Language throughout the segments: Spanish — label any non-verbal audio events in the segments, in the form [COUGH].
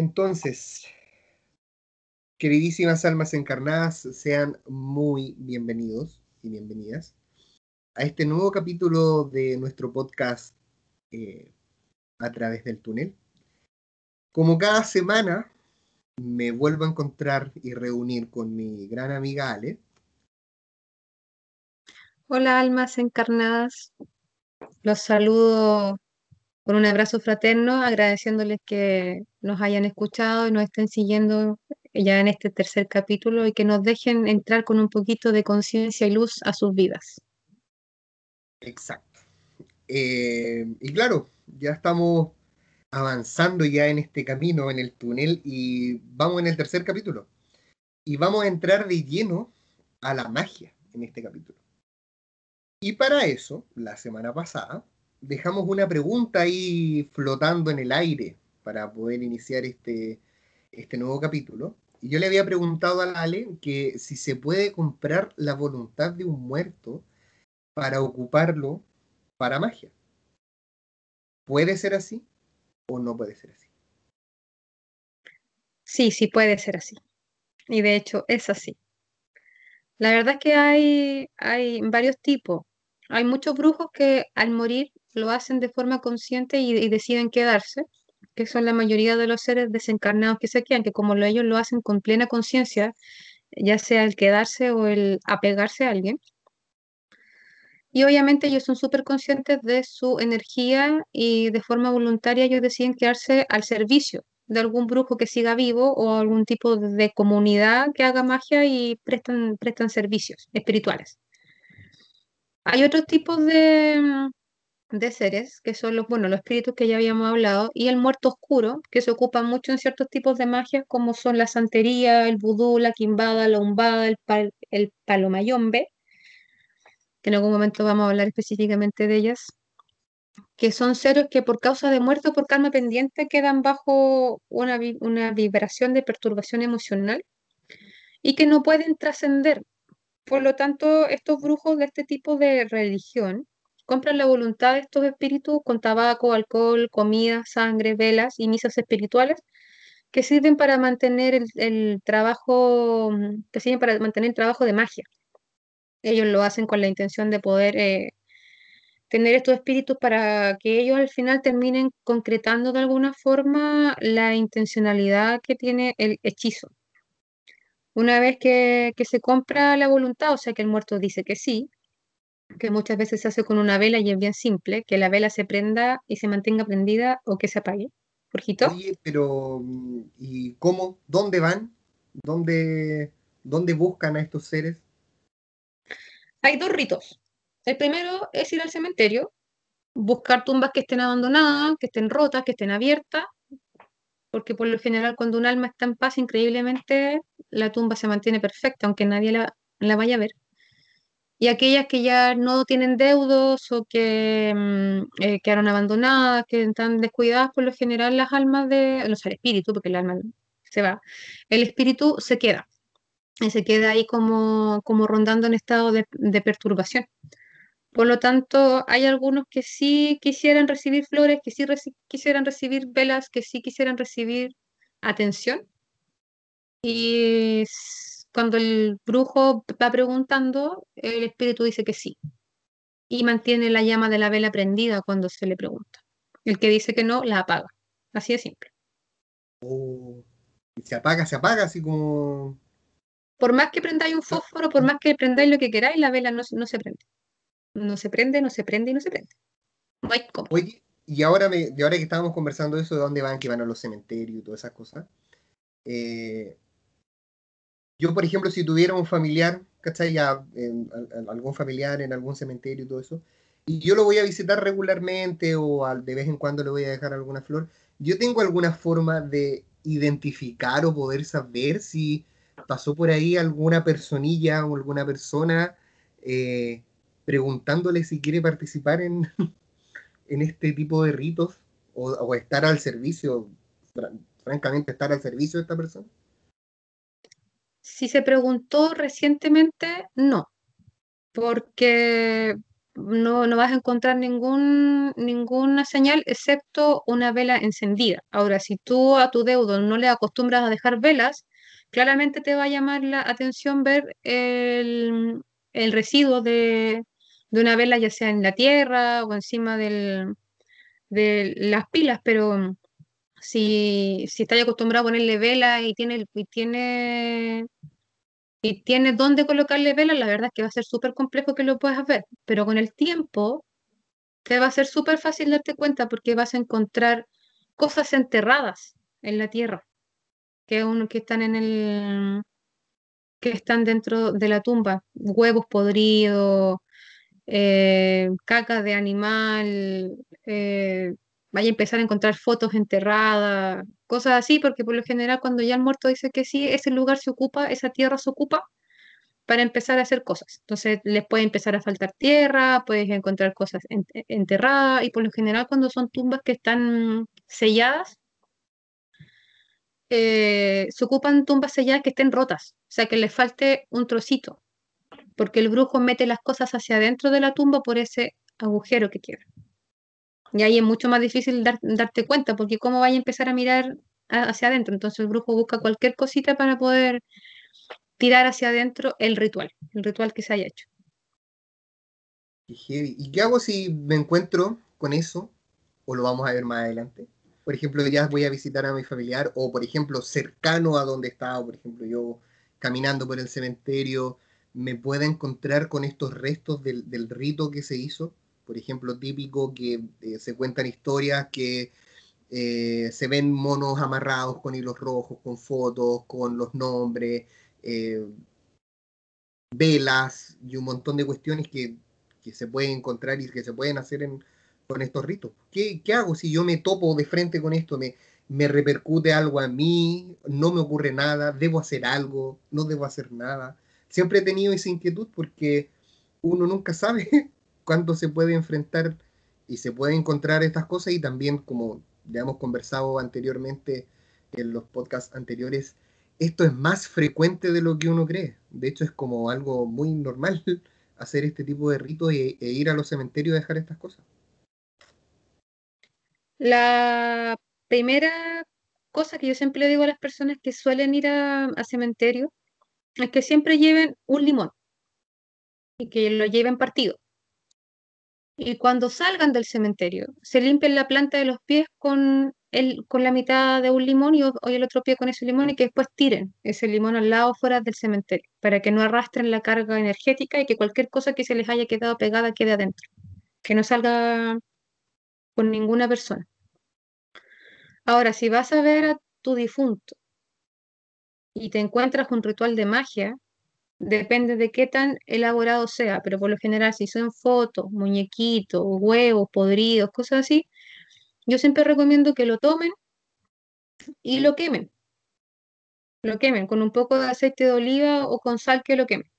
Entonces, queridísimas almas encarnadas, sean muy bienvenidos y bienvenidas a este nuevo capítulo de nuestro podcast eh, a través del túnel. Como cada semana, me vuelvo a encontrar y reunir con mi gran amiga Ale. Hola almas encarnadas, los saludo con un abrazo fraterno, agradeciéndoles que nos hayan escuchado y nos estén siguiendo ya en este tercer capítulo y que nos dejen entrar con un poquito de conciencia y luz a sus vidas. Exacto. Eh, y claro, ya estamos avanzando ya en este camino, en el túnel, y vamos en el tercer capítulo. Y vamos a entrar de lleno a la magia en este capítulo. Y para eso, la semana pasada, dejamos una pregunta ahí flotando en el aire para poder iniciar este, este nuevo capítulo. Y yo le había preguntado a Ale que si se puede comprar la voluntad de un muerto para ocuparlo para magia. ¿Puede ser así o no puede ser así? Sí, sí puede ser así. Y de hecho es así. La verdad es que hay, hay varios tipos. Hay muchos brujos que al morir lo hacen de forma consciente y, deciden quedarse, que son la mayoría de los seres desencarnados que se quedan, que como ellos lo hacen con plena conciencia, ya sea el quedarse o el apegarse a alguien. Y obviamente ellos son súper conscientes de su energía y de forma voluntaria ellos deciden quedarse al servicio de algún brujo que siga vivo o algún tipo de comunidad que haga magia y prestan, prestan servicios espirituales. Hay otros tipos de, de seres, que son los, bueno, los espíritus que ya habíamos hablado, y el muerto oscuro, que se ocupa mucho en ciertos tipos de magia, como son la santería, el vudú, la quimbada, la umbada, el, el palomayombe, que en algún momento vamos a hablar específicamente de ellas, que son seres que por causa de muerte o por karma pendiente quedan bajo una, una vibración de perturbación emocional y que no pueden trascender. Por lo tanto, estos brujos de este tipo de religión compran la voluntad de estos espíritus con tabaco, alcohol, comida, sangre, velas y misas espirituales que sirven para mantener el, trabajo, mm, que sirven para mantener el trabajo de magia. Ellos lo hacen con la intención de poder eh, tener estos espíritus para que ellos al final terminen concretando de alguna forma la intencionalidad que tiene el hechizo. Una vez que, que se compra la voluntad, o sea que el muerto dice que sí, que muchas veces se hace con una vela y es bien simple, que la vela se prenda y se mantenga prendida o que se apague. Jorgito. Oye, pero mm, ¿y cómo? ¿Dónde van? ¿Dónde, ¿Dónde buscan a estos seres? Hay dos ritos. El primero es ir al cementerio, buscar tumbas que estén abandonadas, que estén rotas, que estén abiertas, porque por lo general cuando un alma está en paz, increíblemente la tumba se mantiene perfecta, aunque nadie la, la vaya a ver y aquellas que ya no tienen deudos o que mm, eh, quedaron abandonadas, que están descuidadas, por lo general las almas de, no sé, el espíritu, porque el alma se va, el espíritu se queda, y se queda ahí como, como rondando en estado de, perturbación. Por lo tanto, hay algunos que sí quisieran recibir flores, que sí quisieran recibir velas, que sí quisieran recibir atención. Y cuando el brujo va preguntando, el espíritu dice que sí. Y mantiene la llama de la vela prendida cuando se le pregunta. El que dice que no, la apaga. Así de simple. Oh, se apaga, se apaga, así como. Por más que prendáis un fósforo, por más que prendáis lo que queráis, la vela no, no se prende. No se prende, no se prende y no se prende. No hay cómo. Oye, y ahora, me, de ahora que estábamos conversando eso, de dónde van, que van a los cementerios y todas esas cosas, eh, yo, por ejemplo, si tuviera un familiar, ¿cachai? Ya, algún familiar en algún cementerio y todo eso, y yo lo voy a visitar regularmente o de vez en cuando le voy a dejar alguna flor, yo tengo alguna forma de identificar o poder saber si pasó por ahí alguna personilla o alguna persona eh, preguntándole si quiere participar en, [LAUGHS] en este tipo de ritos o estar al servicio, francamente, estar al servicio de esta persona. Si se preguntó recientemente, no, porque no, no vas a encontrar ningún, ninguna señal excepto una vela encendida. Ahora, si tú a tu deudo no le acostumbras a dejar velas, claramente te va a llamar la atención ver el, el residuo de, de una vela, ya sea en la tierra o encima del, de las pilas, pero si, si estás acostumbrado a ponerle vela y tiene, y tiene y tienes dónde colocarle velas, la verdad es que va a ser súper complejo que lo puedas ver, pero con el tiempo te va a ser súper fácil darte cuenta porque vas a encontrar cosas enterradas en la tierra, que, uno, que están en el que están dentro de la tumba, huevos podridos, eh, caca de animal, eh, vaya a empezar a encontrar fotos enterradas, cosas así, porque por lo general cuando ya el muerto dice que sí, ese lugar se ocupa, esa tierra se ocupa para empezar a hacer cosas. Entonces les puede empezar a faltar tierra, puedes encontrar cosas enterradas y por lo general cuando son tumbas que están selladas, eh, se ocupan tumbas selladas que estén rotas, o sea que les falte un trocito, porque el brujo mete las cosas hacia adentro de la tumba por ese agujero que quiere. Y ahí es mucho más difícil darte cuenta, porque cómo vaya a empezar a mirar hacia adentro. Entonces el brujo busca cualquier cosita para poder tirar hacia adentro el ritual, el ritual que se haya hecho. ¿Y qué hago si me encuentro con eso? ¿O lo vamos a ver más adelante? Por ejemplo, ya voy a visitar a mi familiar, o por ejemplo, cercano a donde estaba, por ejemplo, yo caminando por el cementerio, me pueda encontrar con estos restos del, del rito que se hizo por ejemplo, típico que eh, se cuentan historias que eh, se ven monos amarrados con hilos rojos, con fotos, con los nombres, eh, velas y un montón de cuestiones que, se pueden encontrar y que se pueden hacer con estos ritos. ¿Qué, hago si yo me topo de frente con esto? Me, me repercute algo a mí, no me ocurre nada, debo hacer algo, no debo hacer nada. Siempre he tenido esa inquietud porque uno nunca sabe [LAUGHS] cuándo se puede enfrentar y se puede encontrar estas cosas y también como ya hemos conversado anteriormente en los podcasts anteriores, esto es más frecuente de lo que uno cree. De hecho es como algo muy normal [LAUGHS] hacer este tipo de ritos e, e ir a los cementerios a dejar estas cosas. La primera cosa que yo siempre digo a las personas que suelen ir a, a cementerio es que siempre lleven un limón y que lo lleven partido. Y cuando salgan del cementerio, se limpian la planta de los pies con, el, con la mitad de un limón y, el otro pie con ese limón y que después tiren ese limón al lado fuera del cementerio para que no arrastren la carga energética y que cualquier cosa que se les haya quedado pegada quede adentro. Que no salga con ninguna persona. Ahora, si vas a ver a tu difunto y te encuentras un ritual de magia, Depende de qué tan elaborado sea, pero por lo general si son fotos, muñequitos, huevos podridos, cosas así, yo siempre recomiendo que lo tomen y lo quemen. Lo quemen con un poco de aceite de oliva o con sal que lo quemen.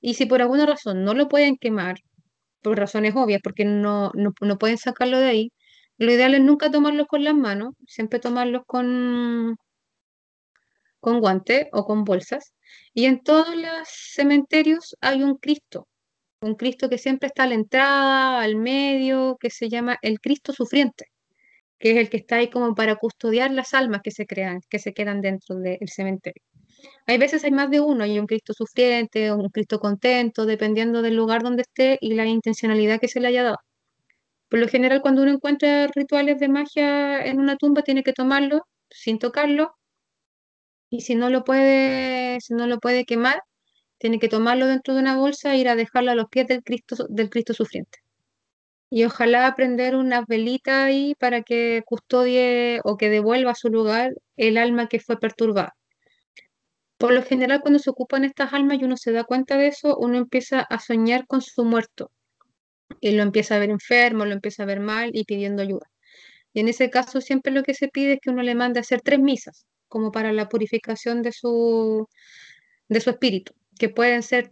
Y si por alguna razón no lo pueden quemar, por razones obvias, porque no, no, no pueden sacarlo de ahí, lo ideal es nunca tomarlos con las manos, siempre tomarlos con, con guantes o con bolsas. Y en todos los cementerios hay un Cristo, un Cristo que siempre está a la entrada, al medio, que se llama el Cristo sufriente, que es el que está ahí como para custodiar las almas que se crean, que se quedan dentro del cementerio. Hay veces hay más de uno, hay un Cristo sufriente, un Cristo contento, dependiendo del lugar donde esté y la intencionalidad que se le haya dado. Por lo general, cuando uno encuentra rituales de magia en una tumba, tiene que tomarlo sin tocarlo y si no lo puede, si no lo puede quemar, tiene que tomarlo dentro de una bolsa e ir a dejarlo a los pies del Cristo, del Cristo sufriente. Y ojalá aprender unas velitas ahí para que custodie o que devuelva a su lugar el alma que fue perturbada. Por lo general, cuando se ocupan estas almas y uno se da cuenta de eso, uno empieza a soñar con su muerto. Y lo empieza a ver enfermo, lo empieza a ver mal y pidiendo ayuda. Y en ese caso siempre lo que se pide es que uno le mande a hacer tres misas como para la purificación de su, de su espíritu, que pueden ser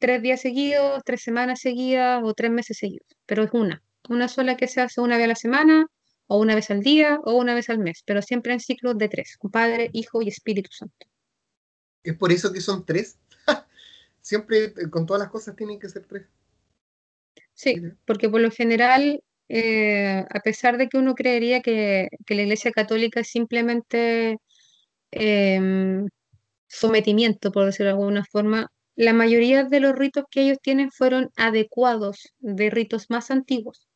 tres días seguidos, tres semanas seguidas o tres meses seguidos, pero es una, una sola que se hace una vez a la semana o una vez al día o una vez al mes, pero siempre en ciclos de tres, Padre, Hijo y Espíritu Santo. ¿Es por eso que son tres? [LAUGHS] siempre eh, con todas las cosas tienen que ser tres. Sí, porque por lo general, eh, a pesar de que uno creería que, la Iglesia Católica es simplemente em, sometimiento, por decirlo de alguna forma, la mayoría de los ritos que ellos tienen fueron adecuados de ritos más antiguos.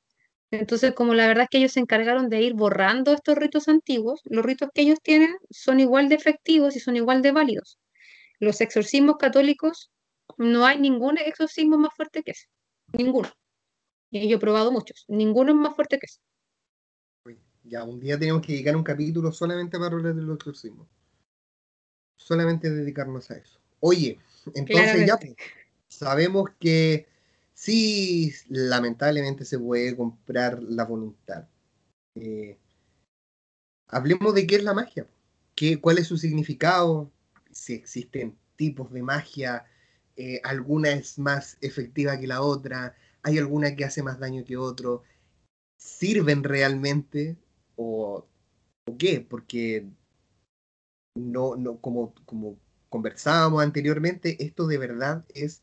Entonces, como la verdad es que ellos se encargaron de ir borrando estos ritos antiguos, los ritos que ellos tienen son igual de efectivos y son igual de válidos. Los exorcismos católicos, no hay ningún exorcismo más fuerte que ese. Ninguno. Y yo he probado muchos. Ninguno es más fuerte que ese. Ya, un día tenemos que dedicar un capítulo solamente para hablar de los exorcismos. Solamente dedicarnos a eso. Oye, entonces ya pues, sabemos que sí, lamentablemente se puede comprar la voluntad. Eh, hablemos de qué es la magia. ¿Qué, ¿Cuál es su significado? Si existen tipos de magia, eh, alguna es más efectiva que la otra, hay alguna que hace más daño que otro. ¿Sirven realmente o, o qué? Porque no, no, como, como conversábamos anteriormente, esto de verdad es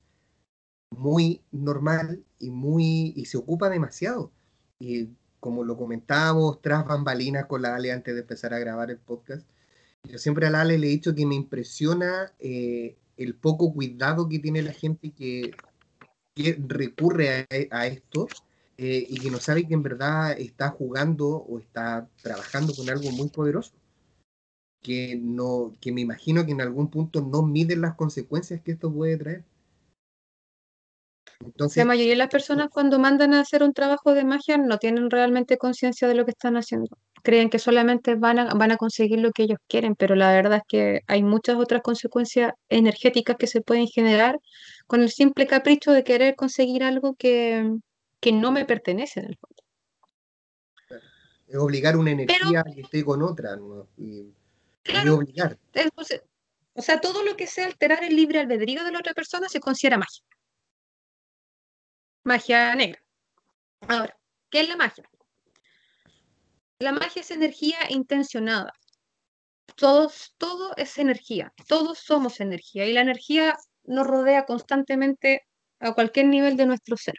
muy normal y muy y se ocupa demasiado. Y como lo comentábamos tras bambalinas con la Ale antes de empezar a grabar el podcast, yo siempre a la Ale le he dicho que me impresiona eh, el poco cuidado que tiene la gente que, que recurre a, esto eh, y que no sabe que en verdad está jugando o está trabajando con algo muy poderoso que no que me imagino que en algún punto no miden las consecuencias que esto puede traer la mayoría de las personas cuando mandan a hacer un trabajo de magia no tienen realmente conciencia de lo que están haciendo. Creen que solamente van a, van a conseguir lo que ellos quieren, pero la verdad es que hay muchas otras consecuencias energéticas que se pueden generar con el simple capricho de querer conseguir algo que, no me pertenece en el fondo. Es obligar una energía que esté con otra, y, obligar. o sea, todo lo que sea alterar el libre albedrío de la otra persona se considera magia magia negra. Ahora, ¿qué es la magia? La magia es energía intencionada. Todos, todo es energía, todos somos energía y la energía nos rodea constantemente a cualquier nivel de nuestro ser.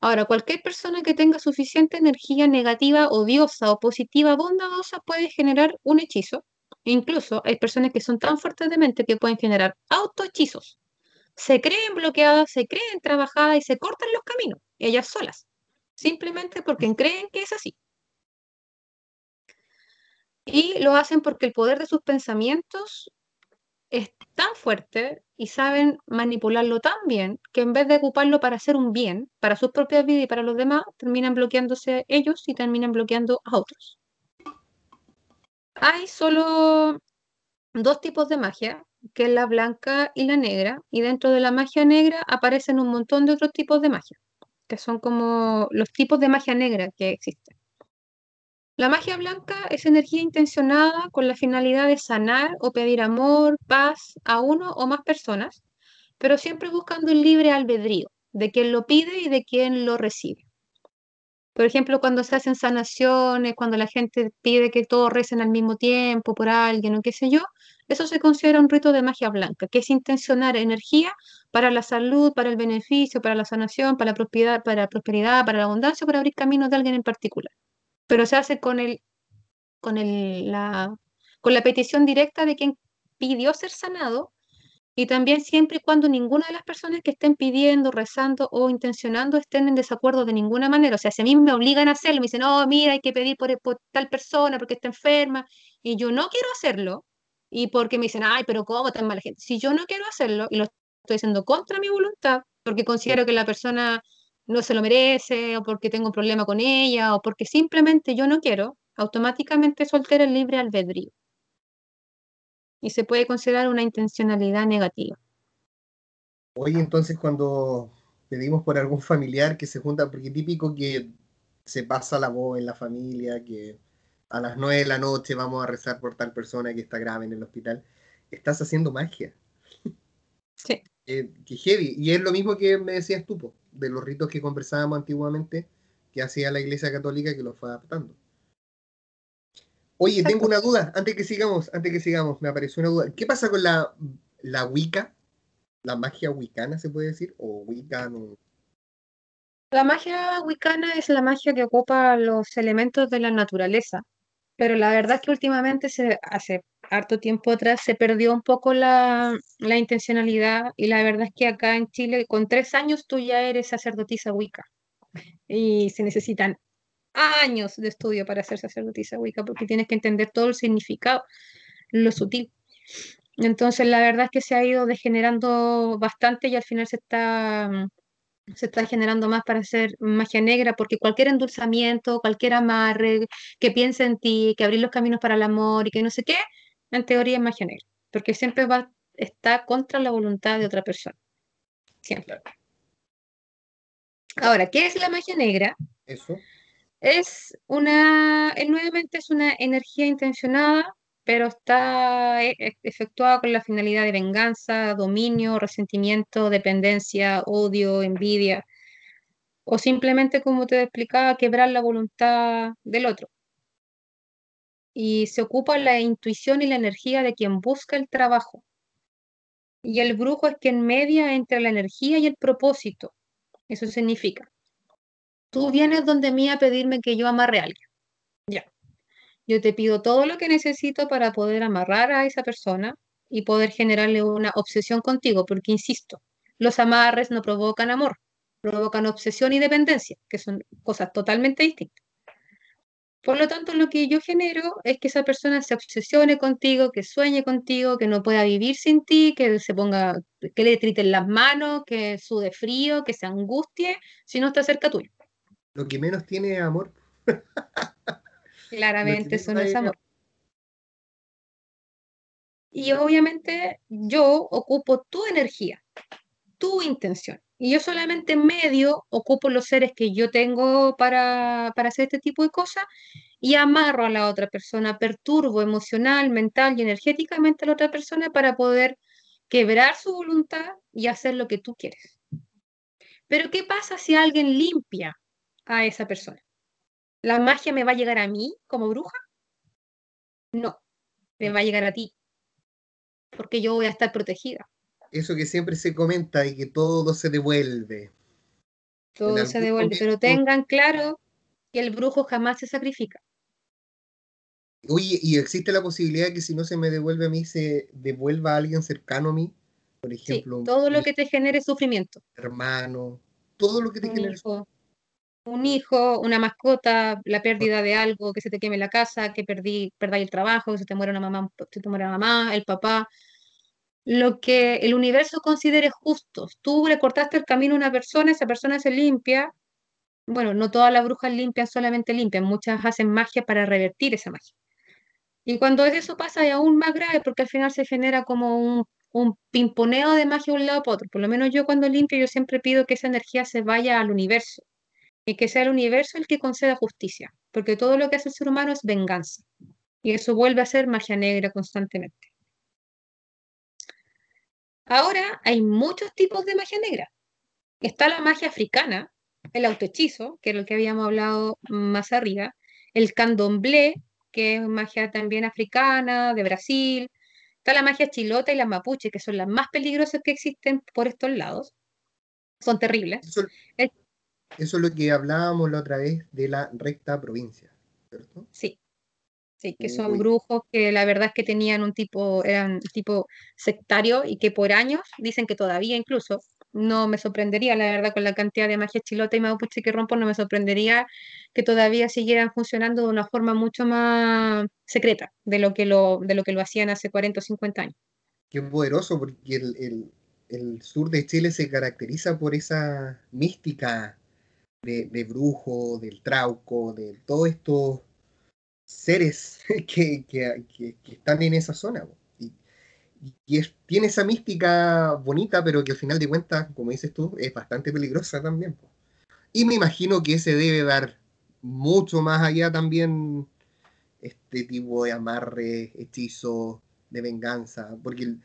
Ahora, cualquier persona que tenga suficiente energía negativa, odiosa o positiva, bondadosa, puede generar un hechizo. Incluso hay personas que son tan fuertes de mente que pueden generar autohechizos se creen bloqueadas, se creen trabajadas y se cortan los caminos, ellas solas, simplemente porque creen que es así. Y lo hacen porque el poder de sus pensamientos es tan fuerte y saben manipularlo tan bien que en vez de ocuparlo para hacer un bien, para sus propias vidas y para los demás, terminan bloqueándose ellos y terminan bloqueando a otros. Hay solo dos tipos de magia, que es la blanca y la negra, y dentro de la magia negra aparecen un montón de otros tipos de magia, que son como los tipos de magia negra que existen. La magia blanca es energía intencionada con la finalidad de sanar o pedir amor, paz a uno o más personas, pero siempre buscando el libre albedrío de quien lo pide y de quien lo recibe. Por ejemplo, cuando se hacen sanaciones, cuando la gente pide que todos recen al mismo tiempo por alguien o qué sé yo, eso se considera un rito de magia blanca, que es intencionar energía para la salud, para el beneficio, para la sanación, para la prosperidad, para la, prosperidad, para la abundancia, para abrir caminos de alguien en particular. Pero se hace con, el, con, el, la, con la petición directa de quien pidió ser sanado y también siempre y cuando ninguna de las personas que estén pidiendo, rezando o intencionando estén en desacuerdo de ninguna manera. O sea, si a mí me obligan a hacerlo, me dicen, no, mira, hay que pedir por, por, tal persona porque está enferma, y yo no quiero hacerlo, y porque me dicen, ay, pero ¿cómo tan mala gente? Si yo no quiero hacerlo y lo estoy haciendo contra mi voluntad, porque considero que la persona no se lo merece, o porque tengo un problema con ella, o porque simplemente yo no quiero, automáticamente eso altera el libre albedrío. Y se puede considerar una intencionalidad negativa. Oye, entonces cuando pedimos por algún familiar que se junta, porque típico que se pasa la voz en la familia, que a las 9 de la noche vamos a rezar por tal persona que está grave en el hospital, estás haciendo magia. [LAUGHS] Sí. Eh, que heavy. Y es lo mismo que me decías tú, de los ritos que conversábamos antiguamente que hacía la Iglesia Católica que los fue adaptando. Oye, tengo una duda, antes que sigamos, antes que sigamos, me apareció una duda. ¿Qué pasa con la, la Wicca? ¿La magia wicana se puede decir? ¿O Wicca no? La magia wicana es la magia que ocupa los elementos de la naturaleza, pero la verdad es que últimamente, se, hace harto tiempo atrás, se perdió un poco la, la intencionalidad y la verdad es que acá en Chile, con tres años tú ya eres sacerdotisa wicca y se necesitan años de estudio para ser sacerdotisa wicca porque tienes que entender todo el significado, lo sutil. Entonces, la verdad es que se ha ido degenerando bastante y al final se está se está generando más para hacer magia negra, porque cualquier endulzamiento, cualquier amarre, que piense en ti, que abrir los caminos para el amor y que no sé qué, en teoría es magia negra, porque siempre va, está contra la voluntad de otra persona. Siempre. Ahora, ¿qué es la magia negra? Eso. Es una, nuevamente es una energía intencionada pero está eh, eh, efectuada con la finalidad de venganza, dominio, resentimiento, dependencia, odio, envidia, o simplemente, como te explicaba, quebrar la voluntad del otro. Y se ocupa la intuición y la energía de quien busca el trabajo. Y el brujo es quien media entre la energía y el propósito. Eso significa, tú vienes donde mí a pedirme que yo amarre a alguien. Ya. Yo te pido todo lo que necesito para poder amarrar a esa persona y poder generarle una obsesión contigo, porque insisto, los amarres no provocan amor, provocan obsesión y dependencia, que son cosas totalmente distintas. Por lo tanto, lo que yo genero es que esa persona se obsesione contigo, que sueñe contigo, que no pueda vivir sin ti, que se ponga, que le triten las manos, que sude frío, que se angustie si no está cerca tuyo. Lo que menos tiene es amor. [LAUGHS] Claramente eso no es amor. Y obviamente yo ocupo tu energía, tu intención. Y yo solamente medio ocupo los seres que yo tengo para, para hacer este tipo de cosas y amarro a la otra persona, perturbo emocional, mental y energéticamente a la otra persona para poder quebrar su voluntad y hacer lo que tú quieres. Pero ¿qué pasa si alguien limpia a esa persona? ¿La magia me va a llegar a mí como bruja? No, me va a llegar a ti, porque yo voy a estar protegida. Eso que siempre se comenta y que todo se devuelve. Todo se devuelve, pero tengan claro que el brujo jamás se sacrifica. Oye, ¿y existe la posibilidad de que si no se me devuelve a mí, se devuelva a alguien cercano a mí? Por ejemplo. Sí, todo lo que te genere sufrimiento. Hermano, todo lo que te genere sufrimiento un hijo, una mascota, la pérdida de algo, que se te queme la casa, que perdí, perdáis el trabajo, que se te muera una mamá, se te muera la mamá, el papá, lo que el universo considere justo. Tú le cortaste el camino a una persona, esa persona se limpia. Bueno, no todas las brujas limpian, solamente limpian, muchas hacen magia para revertir esa magia. Y cuando eso pasa es aún más grave porque al final se genera como un, un pimponeo de magia de un lado para otro. Por lo menos yo cuando limpio yo siempre pido que esa energía se vaya al universo y que sea el universo el que conceda justicia, porque todo lo que hace el ser humano es venganza, y eso vuelve a ser magia negra constantemente. Ahora hay muchos tipos de magia negra. Está la magia africana, el autohechizo, que es lo que habíamos hablado más arriba, el candomblé, que es magia también africana, de Brasil, está la magia chilota y la mapuche, que son las más peligrosas que existen por estos lados. Son terribles. Eso es lo que hablábamos la otra vez de la recta provincia, ¿cierto? Sí. Sí, que son brujos que la verdad es que tenían un tipo, eran tipo sectario y que por años, dicen que todavía incluso, no me sorprendería, la verdad, con la cantidad de magia chilota y mapuche que rompo, no me sorprendería que todavía siguieran funcionando de una forma mucho más secreta de lo que lo, de lo, que lo hacían hace 40 o 50 años. Qué poderoso, porque el, el, el sur de Chile se caracteriza por esa mística de, brujo, del trauco, de todos estos seres [LAUGHS] que, están en esa zona. Y, tiene esa mística bonita, pero que al final de cuentas, como dices tú, es bastante peligrosa también. Y me imagino que se debe dar mucho más allá también este tipo de amarre, hechizo, de venganza, porque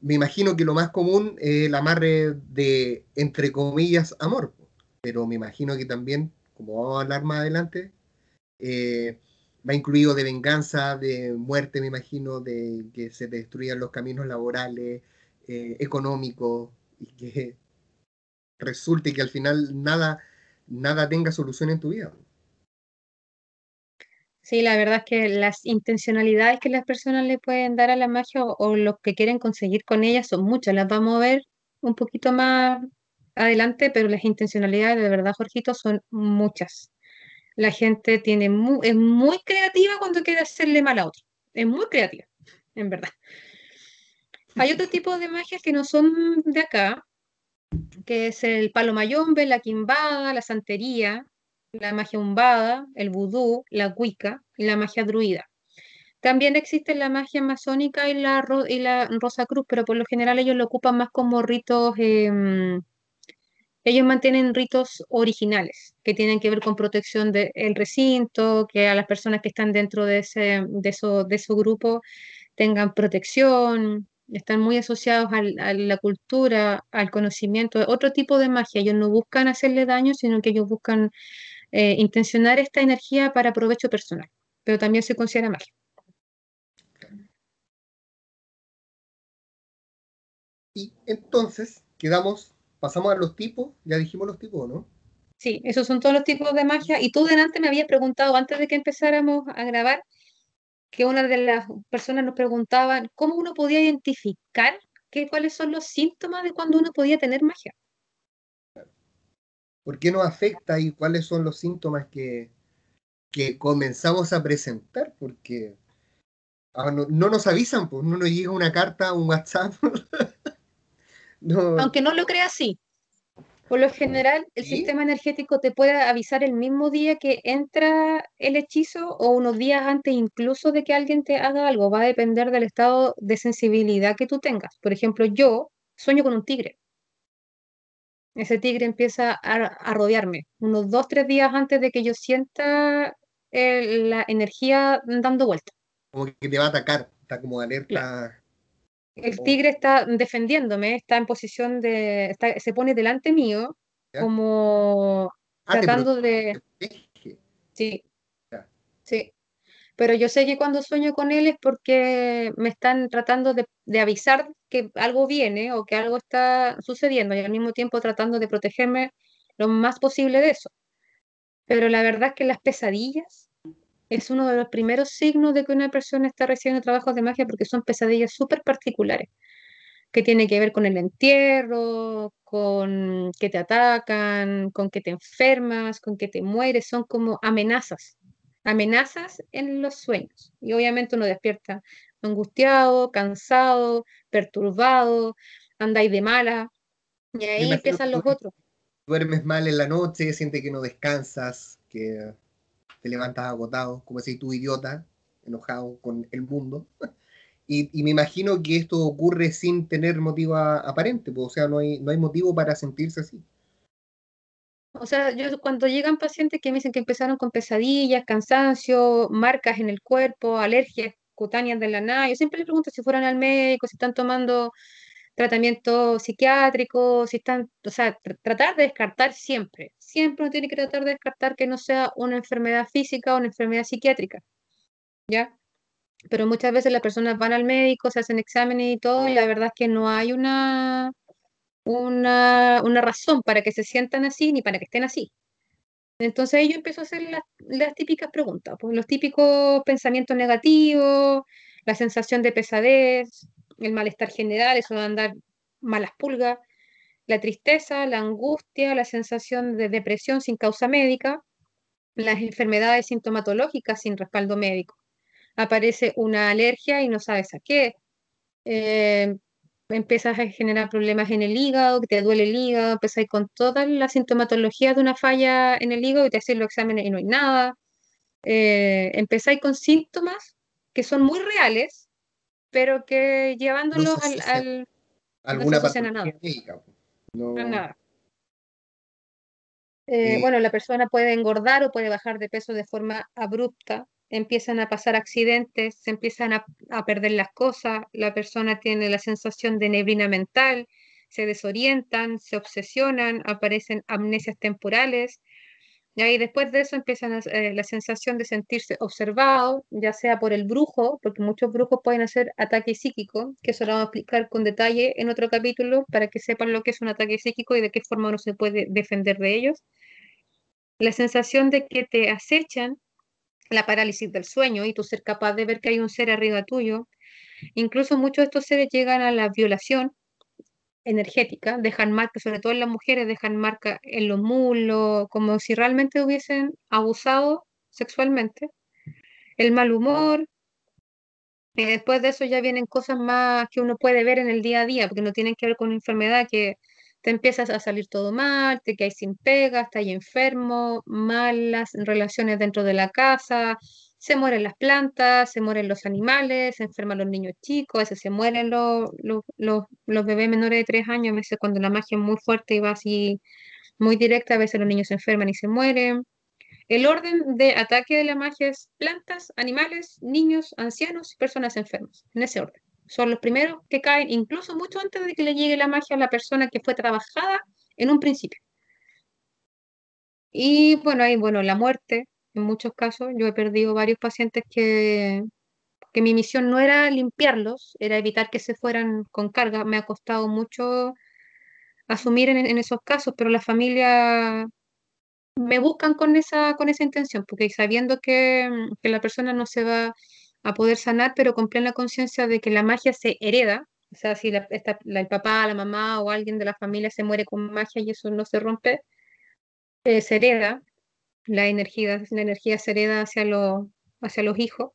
me imagino que lo más común es el amarre de, entre comillas, amor pero me imagino que también, como vamos a hablar más adelante, eh, va incluido de venganza, de muerte, me imagino, de que se destruyan los caminos laborales, eh, económicos, y que [LAUGHS] resulte que al final nada, nada tenga solución en tu vida. Sí, la verdad es que las intencionalidades que las personas le pueden dar a la magia o, o lo que quieren conseguir con ella son muchas. Las vamos a ver un poquito más adelante, pero las intencionalidades de verdad, Jorgito, son muchas. La gente tiene es muy creativa cuando quiere hacerle mal a otro. Es muy creativa, en verdad. Hay otro tipo de magias que no son de acá, que es el palo mayombe, la quimbada, la santería, la magia umbada, el vudú, la wicca y la magia druida. También existe la magia masónica y la, y la rosa cruz, pero por lo general ellos lo ocupan más como ritos, em, ellos mantienen ritos originales que tienen que ver con protección del recinto, que a las personas que están dentro de, ese, de, eso, de su grupo tengan protección, están muy asociados a la cultura, al conocimiento, otro tipo de magia. Ellos no buscan hacerle daño, sino que ellos buscan eh, intencionar esta energía para provecho personal, pero también se considera magia. Y entonces quedamos, pasamos a los tipos, ya dijimos los tipos, ¿no? Sí, esos son todos los tipos de magia. Y tú delante me habías preguntado, antes de que empezáramos a grabar, que una de las personas nos preguntaba cómo uno podía identificar qué cuáles son los síntomas de cuando uno podía tener magia. ¿Por qué nos afecta y cuáles son los síntomas que, que comenzamos a presentar? Porque ah, no, nos avisan, pues no nos llega una carta, un WhatsApp. [LAUGHS] [LAUGHS] Aunque no lo crea así. Por lo general, el sistema energético te puede avisar el mismo día que entra el hechizo o unos días antes incluso de que alguien te haga algo. Va a depender del estado de sensibilidad que tú tengas. Por ejemplo, yo sueño con un tigre. Ese tigre empieza a, rodearme unos dos, tres días antes de que yo sienta la energía dando vuelta. Como que te va a atacar, está como alerta el tigre está defendiéndome, está en posición de, se pone delante mío, como ah, tratando de... Sí, sí. Pero yo sé que cuando sueño con él es porque me están tratando de, de, avisar que algo viene o que algo está sucediendo y al mismo tiempo tratando de protegerme lo más posible de eso. Pero la verdad es que las pesadillas es uno de los primeros signos de que una persona está recibiendo trabajos de magia porque son pesadillas súper particulares, que tiene que ver con el entierro, con que te atacan, con que te enfermas, con que te mueres, son como amenazas, amenazas en los sueños. Y obviamente uno despierta angustiado, cansado, perturbado, andáis de mala, y ahí empiezan los otros. Duermes mal en la noche, sientes que no descansas, que te levantas agotado, como si tú idiota, enojado con el mundo. [LAUGHS] Y, me imagino que esto ocurre sin tener motivo aparente, pues, o sea, no hay, no hay motivo para sentirse así. O sea, yo cuando llegan pacientes que me dicen que empezaron con pesadillas, cansancio, marcas en el cuerpo, alergias cutáneas de la nada, yo siempre les pregunto si fueran al médico, si están tomando tratamiento psiquiátrico, si están, o sea, tratar de descartar siempre, siempre uno tiene que tratar de descartar que no sea una enfermedad física o una enfermedad psiquiátrica, ¿ya? Pero muchas veces las personas van al médico, se hacen exámenes y todo, y la verdad es que no hay una, una, una razón para que se sientan así ni para que estén así. Entonces yo empiezo a hacer las, típicas preguntas, pues los típicos pensamientos negativos, la sensación de pesadez, el malestar general, eso de andar malas pulgas, la tristeza, la angustia, la sensación de depresión sin causa médica, las enfermedades sintomatológicas sin respaldo médico. Aparece una alergia y no sabes a qué. Eh, empiezas a generar problemas en el hígado, que te duele el hígado, empiezas con toda la sintomatología de una falla en el hígado y te hacen los exámenes y no hay nada. Eh, empezáis con síntomas que son muy reales, pero que llevándolos al, al, alguna no nada. nada. Eh, bueno, la persona puede engordar o puede bajar de peso de forma abrupta, empiezan a pasar accidentes, se empiezan a, a perder las cosas, la persona tiene la sensación de neblina mental, se desorientan, se obsesionan, aparecen amnesias temporales, y después de eso empiezan eh, la sensación de sentirse observado, ya sea por el brujo, porque muchos brujos pueden hacer ataque psíquico, que eso lo vamos a explicar con detalle en otro capítulo para que sepan lo que es un ataque psíquico y de qué forma uno se puede defender de ellos. la sensación de que te acechan, la parálisis del sueño y tú ser capaz de ver que hay un ser arriba tuyo. Incluso muchos de estos seres llegan a la violación energética, dejan marca, sobre todo en las mujeres, dejan marca en los muslos, como si realmente hubiesen abusado sexualmente. El mal humor, y después de eso ya vienen cosas más que uno puede ver en el día a día, porque no tienen que ver con una enfermedad que te empiezas a salir todo mal, te quedas sin pega, estás enfermo, malas relaciones dentro de la casa, se mueren las plantas, se mueren los animales, se enferman los niños chicos, a veces se mueren los, los, bebés menores de tres años, a veces cuando la magia es muy fuerte y va así muy directa, a veces los niños se enferman y se mueren. El orden de ataque de la magia es plantas, animales, niños, ancianos y personas enfermas, en ese orden. Son los primeros que caen, incluso mucho antes de que le llegue la magia a la persona que fue trabajada en un principio. Y bueno, ahí, bueno, la muerte, en muchos casos, yo he perdido varios pacientes que, que mi misión no era limpiarlos, era evitar que se fueran con carga. Me ha costado mucho asumir en, esos casos, pero la familia me buscan con esa, con esa intención, porque sabiendo que, que la persona no se va a poder sanar, pero con plena conciencia de que la magia se hereda, o sea, si la, el papá, la mamá o alguien de la familia se muere con magia y eso no se rompe, eh, se hereda, la energía, la energía se hereda hacia, lo, hacia los hijos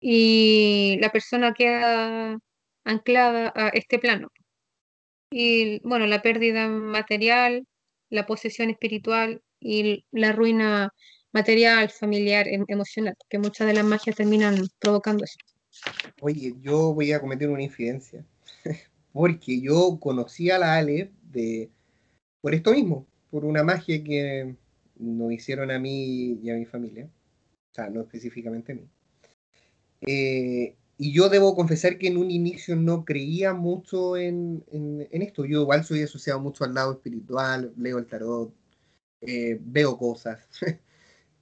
y la persona queda anclada a este plano. Y bueno, la pérdida material, la posesión espiritual y la ruina material, familiar, em, emocional, que muchas de las magias terminan provocando eso. Oye, yo voy a cometer una infidencia, [LAUGHS] porque yo conocí a la Ale de, por esto mismo, por una magia que nos hicieron a mí y a mi familia, o sea, no específicamente a mí. Eh, y yo debo confesar que en un inicio no creía mucho en, en, esto. Yo igual soy asociado mucho al lado espiritual, leo el tarot, eh, veo cosas. [LAUGHS]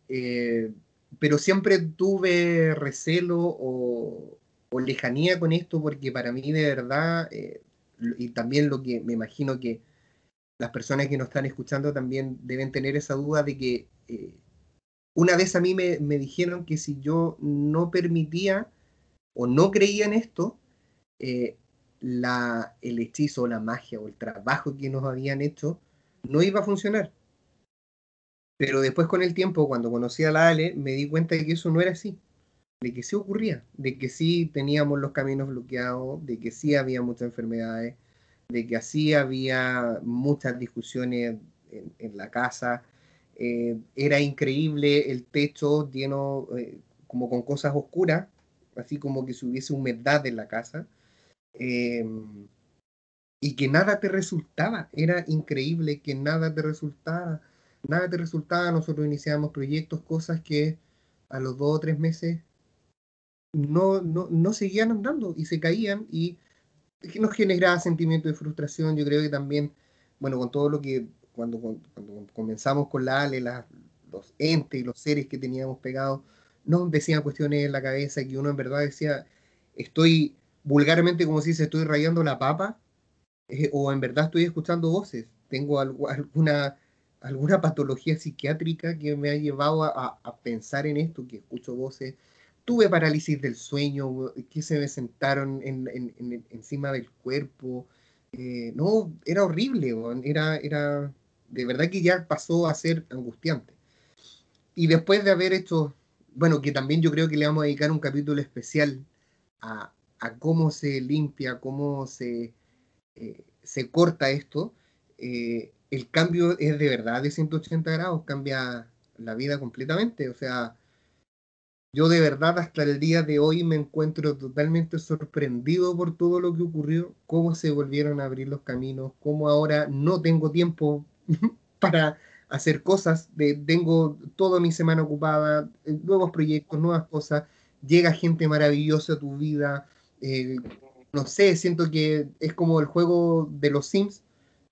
Eh, pero siempre tuve recelo o, lejanía con esto porque para mí de verdad, eh, y también lo que me imagino que las personas que nos están escuchando también deben tener esa duda de que eh, una vez a mí me, me, dijeron que si yo no permitía o no creía en esto, la, el hechizo, la magia o el trabajo que nos habían hecho no iba a funcionar. Pero después con el tiempo, cuando conocí a la Ale, me di cuenta de que eso no era así, de que sí ocurría, de que sí teníamos los caminos bloqueados, de que sí había muchas enfermedades, de que así había muchas discusiones en, la casa. Eh, era increíble el techo lleno eh, como con cosas oscuras, así como que si hubiese humedad en la casa. Em, y que nada te resultaba, era increíble que nada te resultaba nada te resultaba, nosotros iniciamos proyectos, cosas que a los dos o tres meses no, no, no seguían andando y se caían y nos generaba sentimiento de frustración. Yo creo que también, bueno, con todo lo que cuando, cuando comenzamos con la ALE, los entes y los seres que teníamos pegados, nos decían cuestiones en la cabeza que uno en verdad decía, estoy vulgarmente como si se estoy rayando la papa, eh, o en verdad estoy escuchando voces, tengo alguna alguna patología psiquiátrica que me ha llevado a, pensar en esto, que escucho voces. Tuve parálisis del sueño, que se me sentaron en, encima del cuerpo. Eh, no, era horrible, era, era, de verdad que ya pasó a ser angustiante. Y después de haber hecho, bueno, que también yo creo que le vamos a dedicar un capítulo especial a, cómo se limpia, cómo se, eh, se corta esto, eh, el cambio es de verdad de 180 grados, cambia la vida completamente. O sea, yo de verdad hasta el día de hoy me encuentro totalmente sorprendido por todo lo que ocurrió, cómo se volvieron a abrir los caminos, cómo ahora no tengo tiempo [LAUGHS] para hacer cosas, de, tengo toda mi semana ocupada, eh, nuevos proyectos, nuevas cosas, llega gente maravillosa a tu vida, eh, no sé, siento que es como el juego de los Sims,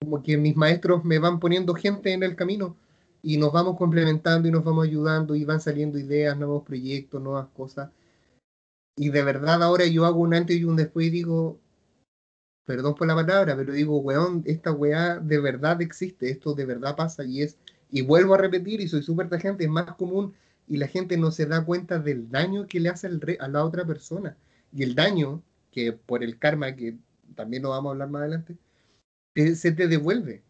como que mis maestros me van poniendo gente en el camino y nos vamos complementando y nos vamos ayudando y van saliendo ideas, nuevos proyectos, nuevas cosas. Y de verdad ahora yo hago un antes y un después y digo, perdón por la palabra, pero digo, weón, esta weá de verdad existe, esto de verdad pasa y es Y vuelvo a repetir, y soy súper gente, es más común y la gente no se da cuenta del daño que le hace a la otra persona. Y el daño, que por el karma, que también lo vamos a hablar más adelante, se te devuelve.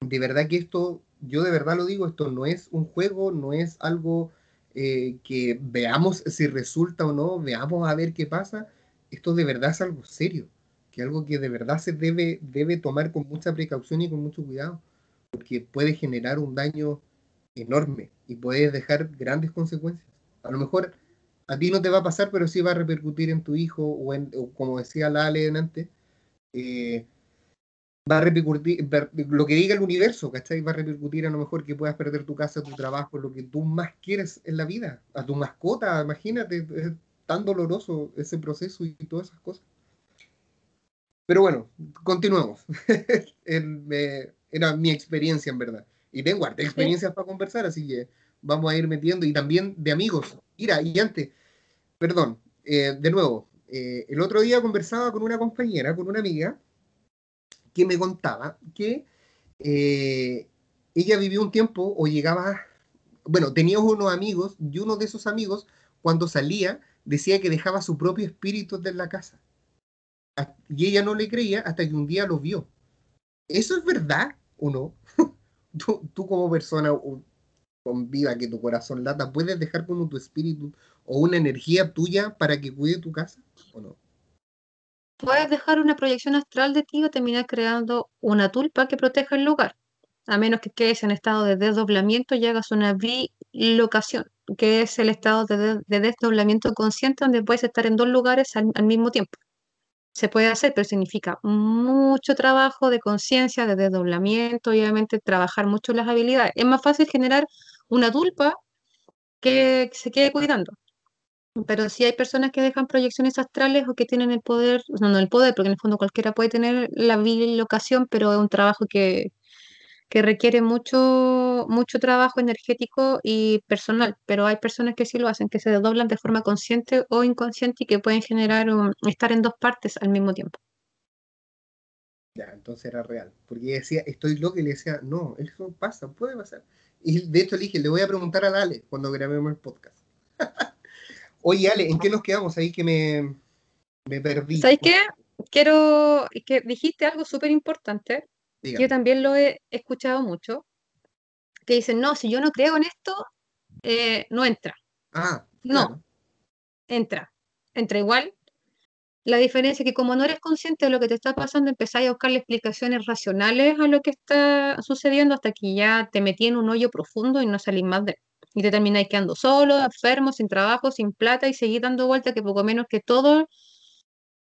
De verdad que esto, yo de verdad lo digo, esto no es un juego, no es algo eh, que veamos si resulta o no, veamos a ver qué pasa. Esto de verdad es algo serio, que algo que de verdad se debe, debe tomar con mucha precaución y con mucho cuidado, porque puede generar un daño enorme y puede dejar grandes consecuencias. A lo mejor a ti no te va a pasar, pero sí va a repercutir en tu hijo o, en, como decía la Ale antes, eh, va a repercutir, lo que diga el universo, ¿cachai? Va a repercutir a lo mejor que puedas perder tu casa, tu trabajo, lo que tú más quieres en la vida, a tu mascota, imagínate, es tan doloroso ese proceso y todas esas cosas. Pero bueno, continuemos. [LAUGHS] era mi experiencia en verdad. Y tengo harta experiencias para conversar, así que vamos a ir metiendo. Y también de amigos. Mira, y antes, perdón, eh, de nuevo, eh, el otro día conversaba con una compañera, con una amiga, que me contaba que eh, ella vivió un tiempo o llegaba, bueno, tenía unos amigos y uno de esos amigos cuando salía decía que dejaba su propio espíritu en la casa. Y ella no le creía hasta que un día lo vio. ¿Eso es verdad o no? [LAUGHS] ¿Tú, como persona con vida que tu corazón lata, puedes dejar como tu espíritu o una energía tuya para que cuide tu casa o no? Puedes dejar una proyección astral de ti o terminar creando una tulpa que proteja el lugar, a menos que quedes en estado de desdoblamiento y hagas una bilocación, que es el estado de, desdoblamiento consciente donde puedes estar en dos lugares al, mismo tiempo. Se puede hacer, pero significa mucho trabajo de conciencia, de desdoblamiento, obviamente trabajar mucho las habilidades. Es más fácil generar una tulpa que se quede cuidando. Pero si hay personas que dejan proyecciones astrales o que tienen el poder, no, no el poder, porque en el fondo cualquiera puede tener la bilocación, pero es un trabajo que, que requiere mucho, mucho trabajo energético y personal. Pero hay personas que sí lo hacen, que se desdoblan de forma consciente o inconsciente y que pueden generar estar en dos partes al mismo tiempo. Ya, entonces era real. Porque decía, estoy loco y le decía, no, eso pasa, puede pasar. Y de hecho le dije, le voy a preguntar a Ale cuando grabemos el podcast. [LAUGHS] Oye, Ale, ¿en qué nos quedamos ahí que me, me perdí? ¿Sabes qué? Quiero que dijiste algo súper importante, que yo también lo he escuchado mucho, que dicen, no, si yo no creo en esto, eh, no entra. Ah, no, entra. Entra igual. La diferencia es que como no eres consciente de lo que te está pasando, empezáis a buscarle explicaciones racionales a lo que está sucediendo hasta que ya te metí en un hoyo profundo y no salís más de él y te termináis quedando solo, enfermo, sin trabajo, sin plata y seguís dando vueltas que poco menos que todo,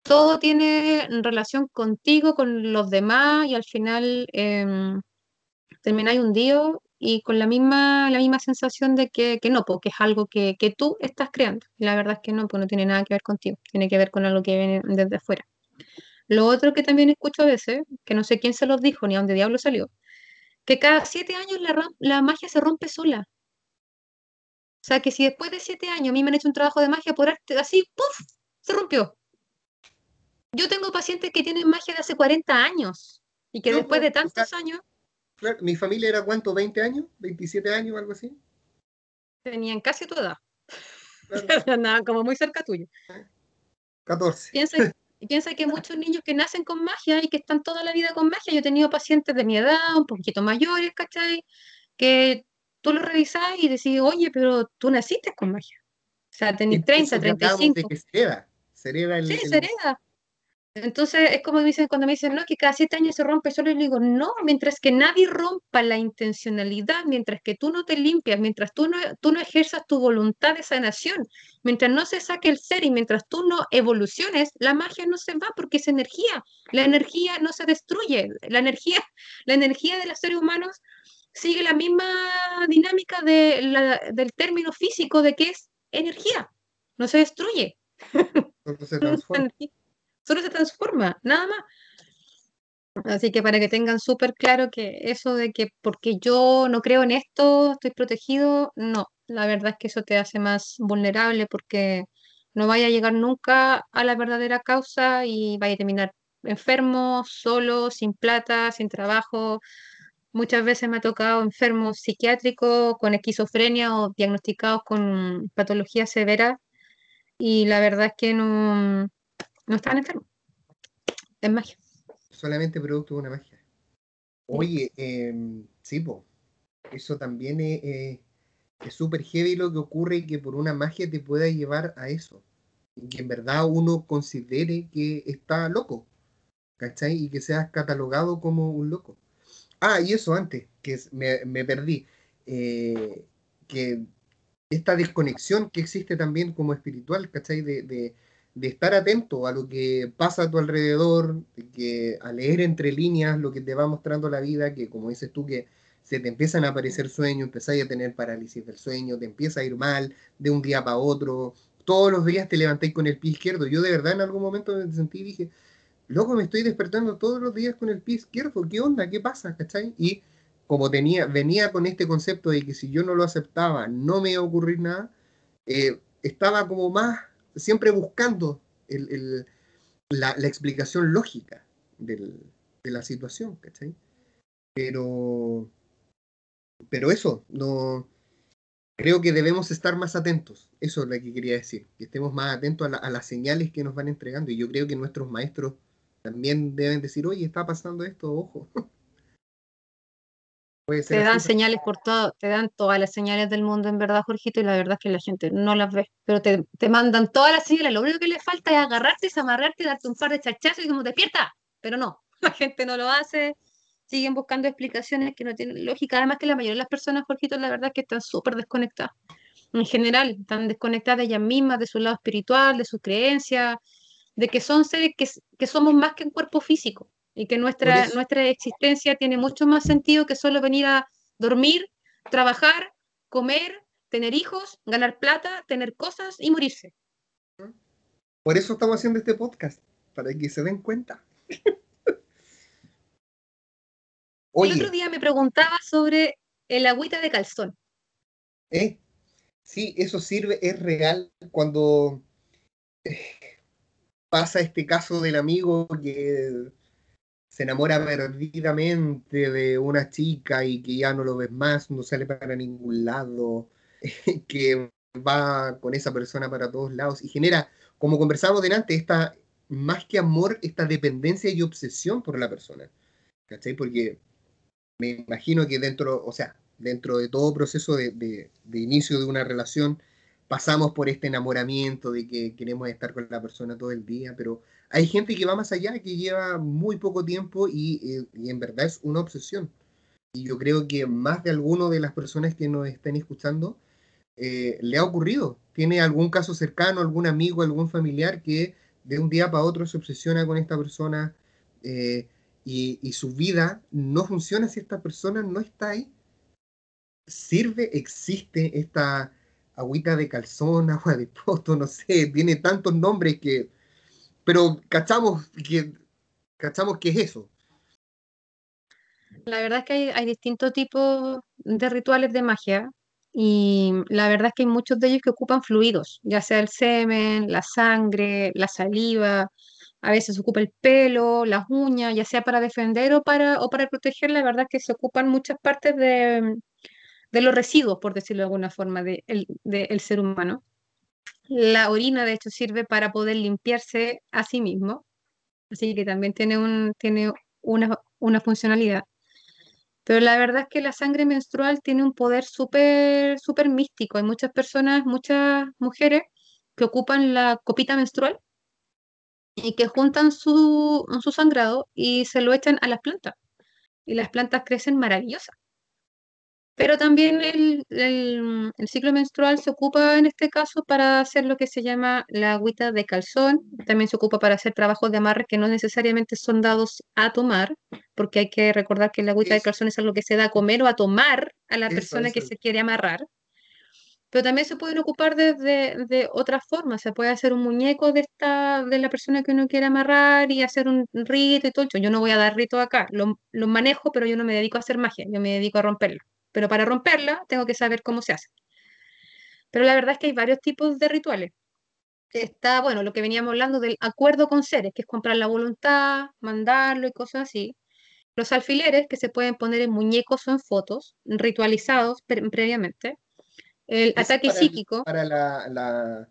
todo tiene relación contigo, con los demás y al final eh, termináis hundido y con la misma, la misma sensación de que, no, porque es algo que, tú estás creando. Y la verdad es que no, pues no tiene nada que ver contigo, tiene que ver con algo que viene desde afuera. Lo otro que también escucho a veces, que no sé quién se los dijo ni a dónde diablo salió, que cada siete años la, la magia se rompe sola. O sea, que si después de siete años a mí me han hecho un trabajo de magia por arte, así, ¡puf! Se rompió. Yo tengo pacientes que tienen magia de hace 40 años y que después de tantos años... mi familia era cuánto, 20 años, 27 años, algo así. Tenían casi tu edad. [LAUGHS] Nada, como muy cerca tuyo. 14. Piensa, [LAUGHS] piensa que muchos niños que nacen con magia y que están toda la vida con magia, yo he tenido pacientes de mi edad, un poquito mayores, ¿cachai? Que tú lo revisás y decís, oye, pero tú naciste con magia. O sea, tenés 30, 35. De que se hereda, se el, sí, se hereda. Entonces es como dicen cuando me dicen, no, que cada siete años se rompe solo, y le digo, no, mientras que nadie rompa la intencionalidad, mientras que tú no te limpias, mientras tú no, tú no ejerzas tu voluntad de sanación, mientras no se saque el ser y mientras tú no evoluciones, la magia no se va porque es energía. La energía no se destruye. La energía, la energía de los seres humanos sigue la misma dinámica de del término físico de que es energía, no se destruye. [LAUGHS] Solo se transforma. Solo se transforma, nada más. Así que para que tengan súper claro que eso de que porque yo no creo en esto, estoy protegido, no, la verdad es que eso te hace más vulnerable porque no vaya a llegar nunca a la verdadera causa y vaya a terminar enfermo, solo, sin plata, sin trabajo, Muchas veces me ha tocado enfermos psiquiátricos con esquizofrenia o diagnosticados con patologías severas y la verdad es que no, no están enfermos. Es magia. Solamente producto de una magia. Oye, eh, sí, po. eso también es súper heavy lo que ocurre y que por una magia te pueda llevar a eso. Y que en verdad uno considere que está loco, ¿cachai? Y que seas catalogado como un loco. Ah, y eso antes, que me, perdí. Eh, que esta desconexión que existe también como espiritual, ¿cachai? De, de, estar atento a lo que pasa a tu alrededor, de que a leer entre líneas lo que te va mostrando la vida, que como dices tú, que se te empiezan a aparecer sueños, empezáis a tener parálisis del sueño, te empieza a ir mal de un día para otro, todos los días te levantáis con el pie izquierdo. Yo de verdad en algún momento me sentí y dije, loco, me estoy despertando todos los días con el pie izquierdo, ¿qué onda? ¿Qué pasa? ¿Cachai? Y como tenía, venía con este concepto de que si yo no lo aceptaba no me iba a ocurrir nada, eh, estaba como más siempre buscando la, explicación lógica de la situación, ¿cachai? Pero, pero eso, no, creo que debemos estar más atentos, eso es lo que quería decir, que estemos más atentos a, a las señales que nos van entregando y yo creo que nuestros maestros también deben decir, oye, está pasando esto, ojo. [LAUGHS] te dan señales por todo, te dan todas las señales del mundo en verdad, Jorgito, y la verdad es que la gente no las ve, pero te, te mandan todas las señales, lo único que le falta es agarrarte, es amarrarte, darte un par de chachazos y como despierta, pero no, [LAUGHS] la gente no lo hace, siguen buscando explicaciones que no tienen lógica, además que la mayoría de las personas, Jorgito, la verdad es que están súper desconectadas, en general, están desconectadas de ellas mismas, de su lado espiritual, de sus creencias, de que son seres que, que somos más que un cuerpo físico y que nuestra, nuestra existencia tiene mucho más sentido que solo venir a dormir, trabajar, comer, tener hijos, ganar plata, tener cosas y morirse. Por eso estamos haciendo este podcast, para que se den cuenta. [LAUGHS] El otro día me preguntaba sobre el agüita de calzón. ¿Eh? Sí, eso sirve, es real cuando pasa este caso del amigo que se enamora perdidamente de una chica y que ya no lo ves más, no sale para ningún lado, [LAUGHS] que va con esa persona para todos lados y genera, como conversábamos delante, esta, más que amor, esta dependencia y obsesión por la persona. ¿Cachai? Porque me imagino que dentro, o sea, dentro de todo proceso de, de inicio de una relación, pasamos por este enamoramiento de que queremos estar con la persona todo el día, pero hay gente que va más allá, que lleva muy poco tiempo y, eh, en verdad es una obsesión. Y yo creo que más de alguno de las personas que nos estén escuchando eh, le ha ocurrido. Tiene algún caso cercano, algún amigo, algún familiar que de un día para otro se obsesiona con esta persona eh, y, y su vida no funciona si esta persona no está ahí. Sirve, existe esta agüita de calzón, [LAUGHS] agua de poto, no sé, tiene tantos nombres que, pero cachamos que, cachamos que es eso. La verdad es que hay, distintos tipos de rituales de magia y la verdad es que hay muchos de ellos que ocupan fluidos, ya sea el semen, la sangre, la saliva, a veces ocupa el pelo, las uñas, ya sea para defender o para, o para proteger, la verdad es que se ocupan muchas partes de, de los residuos, por decirlo de alguna forma, del de ser humano. La orina, de hecho, sirve para poder limpiarse a sí mismo, así que también tiene, un, tiene una, una funcionalidad. Pero la verdad es que la sangre menstrual tiene un poder súper súper místico. Hay muchas personas, muchas mujeres que ocupan la copita menstrual y que juntan su, su sangrado y se lo echan a las plantas. Y las plantas crecen maravillosas. Pero también el, ciclo menstrual se ocupa en este caso para hacer lo que se llama la agüita de calzón. También se ocupa para hacer trabajos de amarre que no necesariamente son dados a tomar, porque hay que recordar que la agüita de calzón es algo que se da a comer o a tomar a la persona que se quiere amarrar. Pero también se pueden ocupar de, de, otras formas. Se puede hacer un muñeco de, esta, de la persona que uno quiere amarrar y hacer un rito y todo. Yo no voy a dar rito acá. Lo, lo manejo, pero yo no me dedico a hacer magia. Yo me dedico a romperlo pero para romperla tengo que saber cómo se hace. Pero la verdad es que hay varios tipos de rituales. Está, bueno, lo que veníamos hablando del acuerdo con seres, que es comprar la voluntad, mandarlo y cosas así. Los alfileres que se pueden poner en muñecos o en fotos, ritualizados previamente. El ataque psíquico. para la,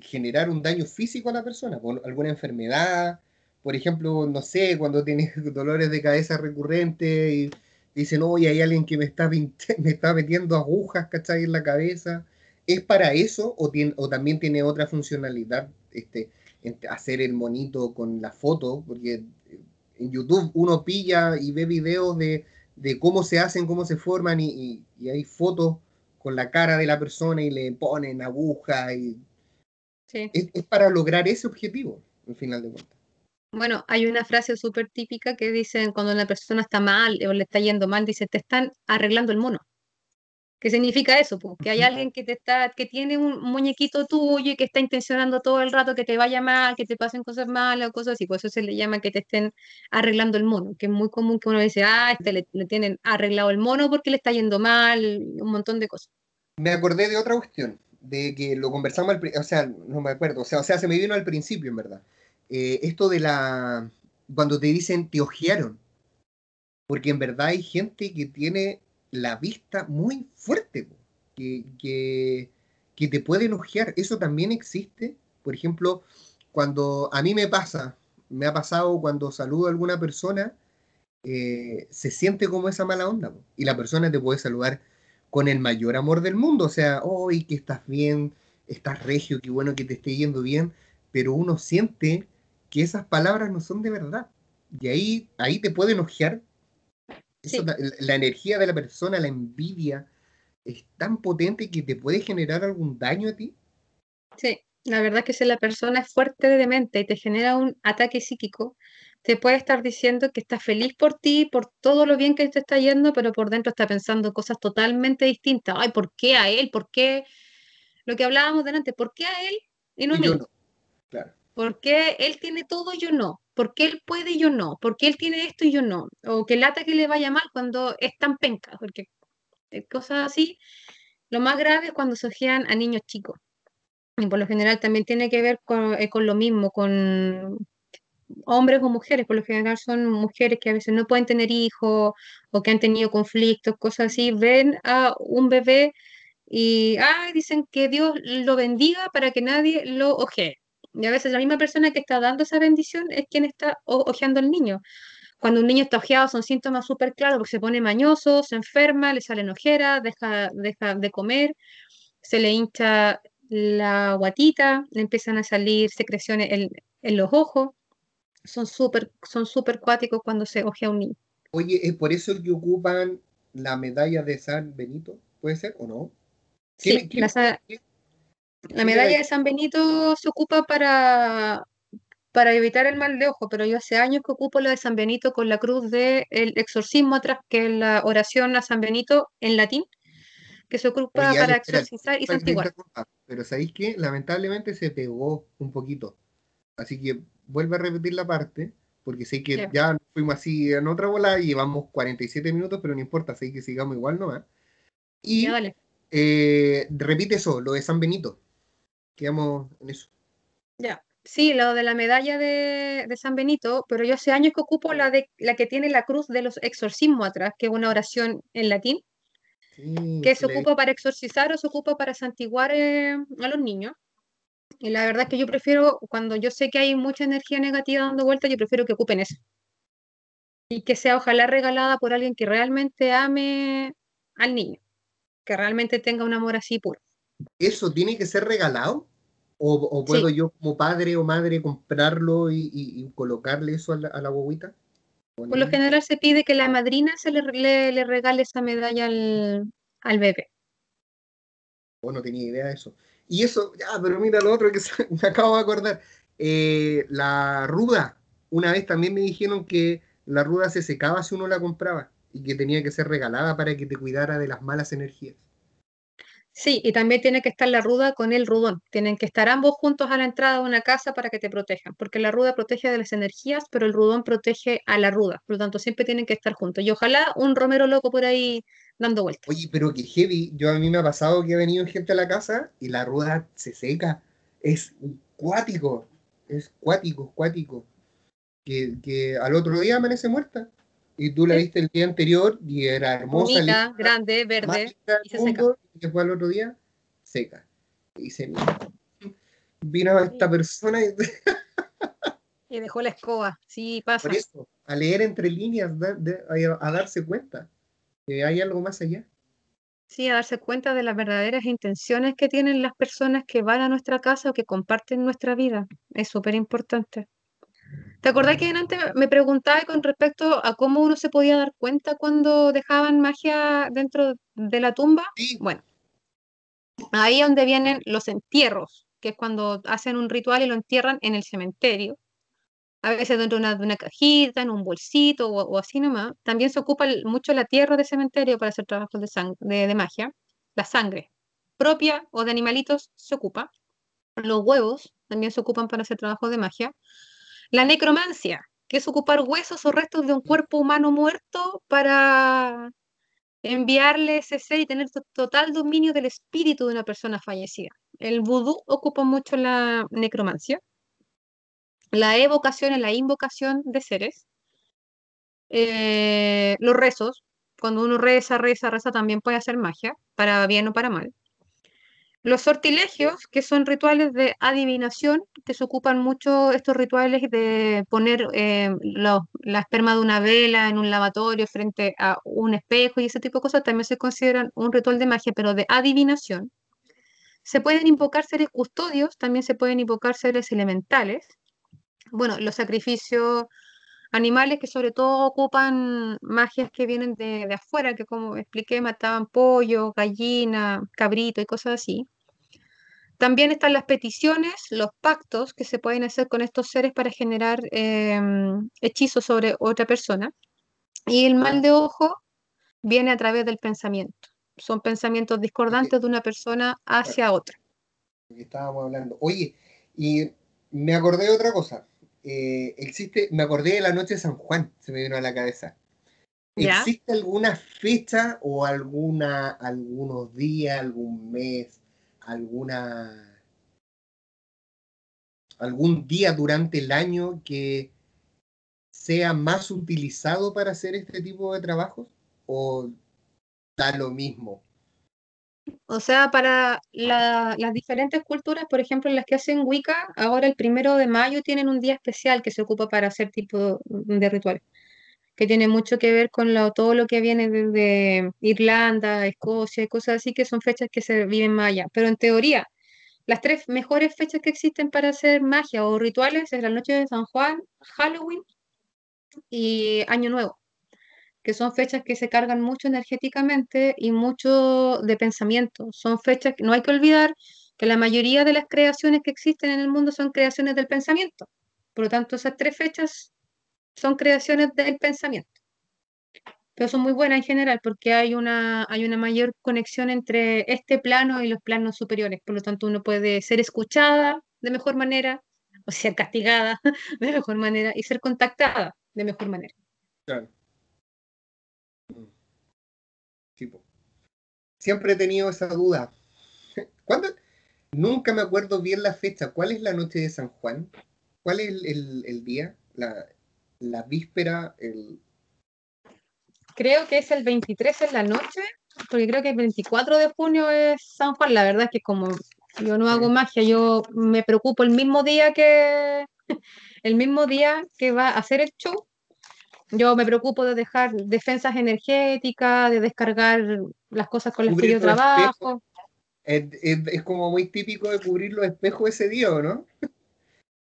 generar un daño físico a la persona, por alguna enfermedad, por ejemplo, no sé, cuando tienes [LAUGHS] dolores de cabeza recurrentes y dicen, oye, hay alguien que me está, [LAUGHS] me está metiendo agujas, ¿cachai? En la cabeza. ¿Es para eso o, tiene, o también tiene otra funcionalidad este, hacer el monito con la foto? Porque en YouTube uno pilla y ve videos de, cómo se hacen, cómo se forman y, hay fotos con la cara de la persona y le ponen agujas. Y... Es, es, para lograr ese objetivo, al final de cuentas. Bueno, hay una frase súper típica que dicen cuando una persona está mal o le está yendo mal, dice, te están arreglando el mono. ¿Qué significa eso? Pues, que hay alguien que te está, que tiene un muñequito tuyo y que está intencionando todo el rato que te vaya mal, que te pasen cosas malas o cosas así. Por eso se le llama que te estén arreglando el mono, que es muy común que uno dice, ah, este le, le tienen arreglado el mono porque le está yendo mal, un montón de cosas. Me acordé de otra cuestión, de que lo conversamos al o sea, no me acuerdo, o sea, o sea, se me vino al principio, en verdad eh, esto de la, cuando te dicen te ojearon, porque en verdad hay gente que tiene la vista muy fuerte, que, que, te pueden ojear, eso también existe, por ejemplo, cuando a mí me pasa, me ha pasado cuando saludo a alguna persona, eh, se siente como esa mala onda, y la persona te puede saludar con el mayor amor del mundo, o sea, hoy que estás bien, estás regio, qué bueno que te esté yendo bien, pero uno siente que esas palabras no son de verdad. Y ahí, ahí te pueden enojar. la, energía de la persona, la envidia, es tan potente que te puede generar algún daño a ti. Sí, la verdad es que si la persona es fuerte de mente y te genera un ataque psíquico, te puede estar diciendo que está feliz por ti, por todo lo bien que te está yendo, pero por dentro está pensando cosas totalmente distintas. Ay, ¿por qué a él? ¿Por qué? Lo que hablábamos delante, ¿por qué a él y no a mí? Claro. ¿Por qué él tiene todo y yo no? ¿Por qué él puede y yo no? ¿Por qué él tiene esto y yo no? O que lata que le vaya mal cuando es tan penca, porque cosas así. Lo más grave es cuando se ojean a niños chicos. Y por lo general también tiene que ver con, eh, con lo mismo, con hombres o mujeres. Por lo general son mujeres que a veces no pueden tener hijos o que han tenido conflictos, cosas así. Ven a un bebé y dicen que Dios lo bendiga para que nadie lo ojee. Y a veces la misma persona que está dando esa bendición es quien está ojeando al niño. Cuando un niño está ojeado son síntomas súper claros porque se pone mañoso, se enferma, le salen ojeras, deja, deja de comer, se le hincha la guatita, le empiezan a salir secreciones en, los ojos. Son súper son super cuáticos cuando se ojea un niño. Oye, ¿es por eso que ocupan la medalla de San Benito? ¿Puede ser o no? Sí, la medalla de San Benito se ocupa para, para evitar el mal de ojo, pero yo hace años que ocupo la de San Benito con la cruz del exorcismo atrás, que es la oración a San Benito en latín, que se ocupa para exorcizar y santiguar. Pero ¿sabéis que Lamentablemente se pegó un poquito. Así que vuelve a repetir la parte, porque sé que ya fuimos así en otra bola y llevamos 47 minutos, pero no importa, sé que sigamos igual nomás. Y eh, repite eso, lo de San Benito quedamos en eso. Ya. Sí, lo de la medalla de, San Benito, pero yo hace años que ocupo la, de, la que tiene la cruz de los exorcismos atrás, que es una oración en latín, que se ocupa para exorcizar o se ocupa para santiguar eh, a los niños. Y la verdad es que yo prefiero, cuando yo sé que hay mucha energía negativa dando vuelta, yo prefiero que ocupen eso. Y que sea ojalá regalada por alguien que realmente ame al niño, que realmente tenga un amor así puro. ¿Eso tiene que ser regalado? ¿O, puedo yo como padre o madre comprarlo y, colocarle eso a la, a Por lo general se pide que la madrina se le, le, regale esa medalla al, al bebé. Oh, no tenía idea de eso. Y eso, ya, pero mira lo otro que [LAUGHS] me acabo de acordar. Eh, la ruda, una vez también me dijeron que la ruda se secaba si uno la compraba y que tenía que ser regalada para que te cuidara de las malas energías. Sí, y también tiene que estar la ruda con el rudón. Tienen que estar ambos juntos a la entrada de una casa para que te protejan, porque la ruda protege de las energías, pero el rudón protege a la ruda. Por lo tanto, siempre tienen que estar juntos. Y ojalá un romero loco por ahí dando vueltas. Oye, pero que heavy. Yo a mí me ha pasado que ha venido gente a la casa y la ruda se seca. Es cuático. Es cuático, cuático. que, que al otro día amanece muerta. Y tú la viste el día anterior y era hermosa. Bonita, grande, verde. y se seca. y después al otro día, seca. Y "Mira, vino esta persona y [LAUGHS] Y dejó la escoba. Sí, pasa. por eso, a leer entre líneas, de- a, a darse cuenta que hay algo más allá. Sí, a darse cuenta de las verdaderas intenciones que tienen las personas que van a nuestra casa o que comparten nuestra vida. Es súper importante. ¿Te acordás que antes me preguntaba con respecto a cómo uno se podía dar cuenta cuando dejaban magia dentro de la tumba? Sí, Bueno, ahí es donde vienen los entierros, que es cuando hacen un ritual y lo entierran en el cementerio. A veces dentro de una, de una cajita, en un bolsito o, o así nomás. También se ocupa mucho la tierra de cementerio para hacer trabajos de, sang- de, de magia. La sangre propia o de animalitos se ocupa. Los huevos también se ocupan para hacer trabajos de magia. La necromancia, que es ocupar huesos o restos de un cuerpo humano muerto para enviarle ese ser y tener to- total dominio del espíritu de una persona fallecida. El vudú ocupa mucho la necromancia. La evocación y la invocación de seres. Eh, los rezos, cuando uno reza, reza, reza, también puede hacer magia, para bien o para mal. Los sortilegios, que son rituales de adivinación, que se ocupan mucho estos rituales de poner eh, lo- la esperma de una vela en un lavatorio frente a un espejo y ese tipo de cosas, también se consideran un ritual de magia, pero de adivinación. Se pueden invocar seres custodios, también se pueden invocar seres elementales. Bueno, los sacrificios animales que sobre todo ocupan magias que vienen de, de afuera, que como expliqué, mataban pollo, gallina, cabrito y cosas así. También están las peticiones, los pactos que se pueden hacer con estos seres para generar em, hechizos sobre otra persona. Y el mal de ojo viene a través del pensamiento. Son pensamientos discordantes de una persona hacia otra. estábamos hablando. Oye, y me acordé de otra cosa. Eh, existe, me acordé de la noche de San Juan, se me vino a la cabeza. ¿Ya? ¿Existe alguna fecha o alguna, algunos días, algún mes, alguna, algún día durante el año que sea más utilizado para hacer este tipo de trabajos? ¿O da lo mismo? O sea, para la- las diferentes culturas, por ejemplo, las que hacen Wicca, ahora el primero de mayo tienen un día especial que se ocupa para hacer tipo de rituales, que tiene mucho que ver con lo- todo lo que viene desde Irlanda, Escocia cosas así, que son fechas que se viven más allá. Pero en teoría, las tres mejores fechas que existen para hacer magia o rituales es la noche de San Juan, Halloween y Año Nuevo que son fechas que se cargan mucho energéticamente y mucho de pensamiento. Son fechas que no hay que olvidar que la mayoría de las creaciones que existen en el mundo son creaciones del pensamiento. Por lo tanto, esas tres fechas son creaciones del pensamiento. Pero son muy buenas en general porque hay una, hay una mayor conexión entre este plano y los planos superiores. Por lo tanto, uno puede ser escuchada de mejor manera o ser castigada [LAUGHS] de mejor manera y ser contactada de mejor manera. Claro. Siempre he tenido esa duda. [LAUGHS] ¿Cuándo? Nunca me acuerdo bien la fecha. ¿Cuál es la noche de San Juan? ¿Cuál es el, el- el día? La, la víspera, el... Creo que es el 23 en la noche, porque creo que el 24 de junio es San Juan. La verdad es que como yo no hago magia, yo me preocupo el mismo día que [LAUGHS] el mismo día que va a hacer el show. Yo me preocupo de dejar defensas energéticas, de descargar las cosas con las que yo trabajo. Es, es- es como muy típico de cubrir los espejos ese día, ¿o no?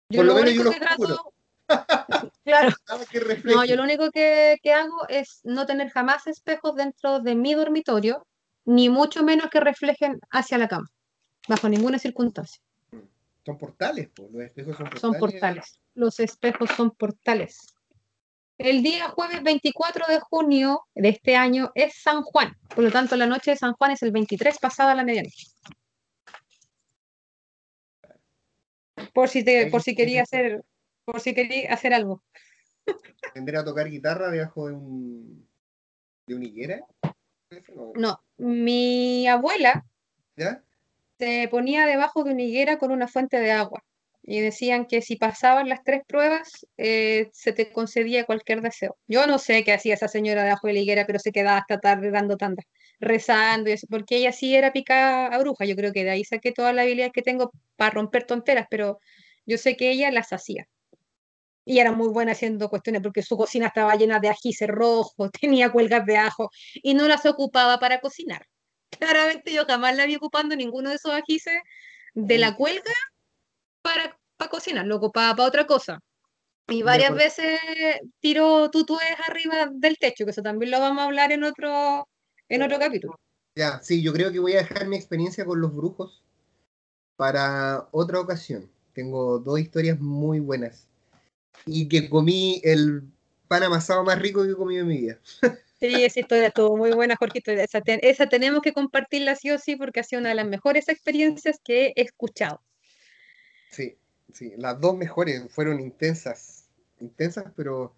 Yo Por lo menos yo único los trato, [LAUGHS] claro, [LAUGHS] no, yo lo único que, que hago es no tener jamás espejos dentro de mi dormitorio, ni mucho menos que reflejen hacia la cama, bajo ninguna circunstancia. Son portales, po. Los espejos son portales. Son portales. Los espejos son portales. El día jueves 24 de junio de este año es San Juan. Por lo tanto, la noche de San Juan es el 23 pasada la medianoche. Por si te, por si quería hacer, por si quería hacer algo. Aprender a tocar guitarra debajo de un... de una higuera. No. No, mi abuela ¿Ya? se ponía debajo de una higuera con una fuente de agua. Y decían que si pasaban las tres pruebas eh, se te concedía cualquier deseo. Yo no sé qué hacía esa señora de abajo de la higuera, pero se quedaba hasta tarde dando tandas, rezando y eso, porque ella sí era picada a bruja. Yo creo que de ahí saqué toda la habilidad que tengo para romper tonteras, pero yo sé que ella las hacía. Y era muy buena haciendo cuestiones porque su cocina estaba llena de ajíes rojos, [LAUGHS] tenía cuelgas de ajo y no las ocupaba para cocinar. Claramente yo jamás la vi ocupando ninguno de esos ajíes de la cuelga para, para cocinar, lo ocupaba para otra cosa. Y varias veces tiró tutúes arriba del techo, que eso también lo vamos a hablar en otro, en otro capítulo. Ya, sí, yo creo que voy a dejar mi experiencia con los brujos para otra ocasión. Tengo dos historias muy buenas. Y que comí el pan amasado más rico que he comido en mi vida. Sí, esa historia estuvo muy buena, Jorgito. Esa, esa tenemos que compartirla sí o sí porque ha sido una de las mejores experiencias que he escuchado. Sí, sí, las dos mejores fueron intensas, intensas pero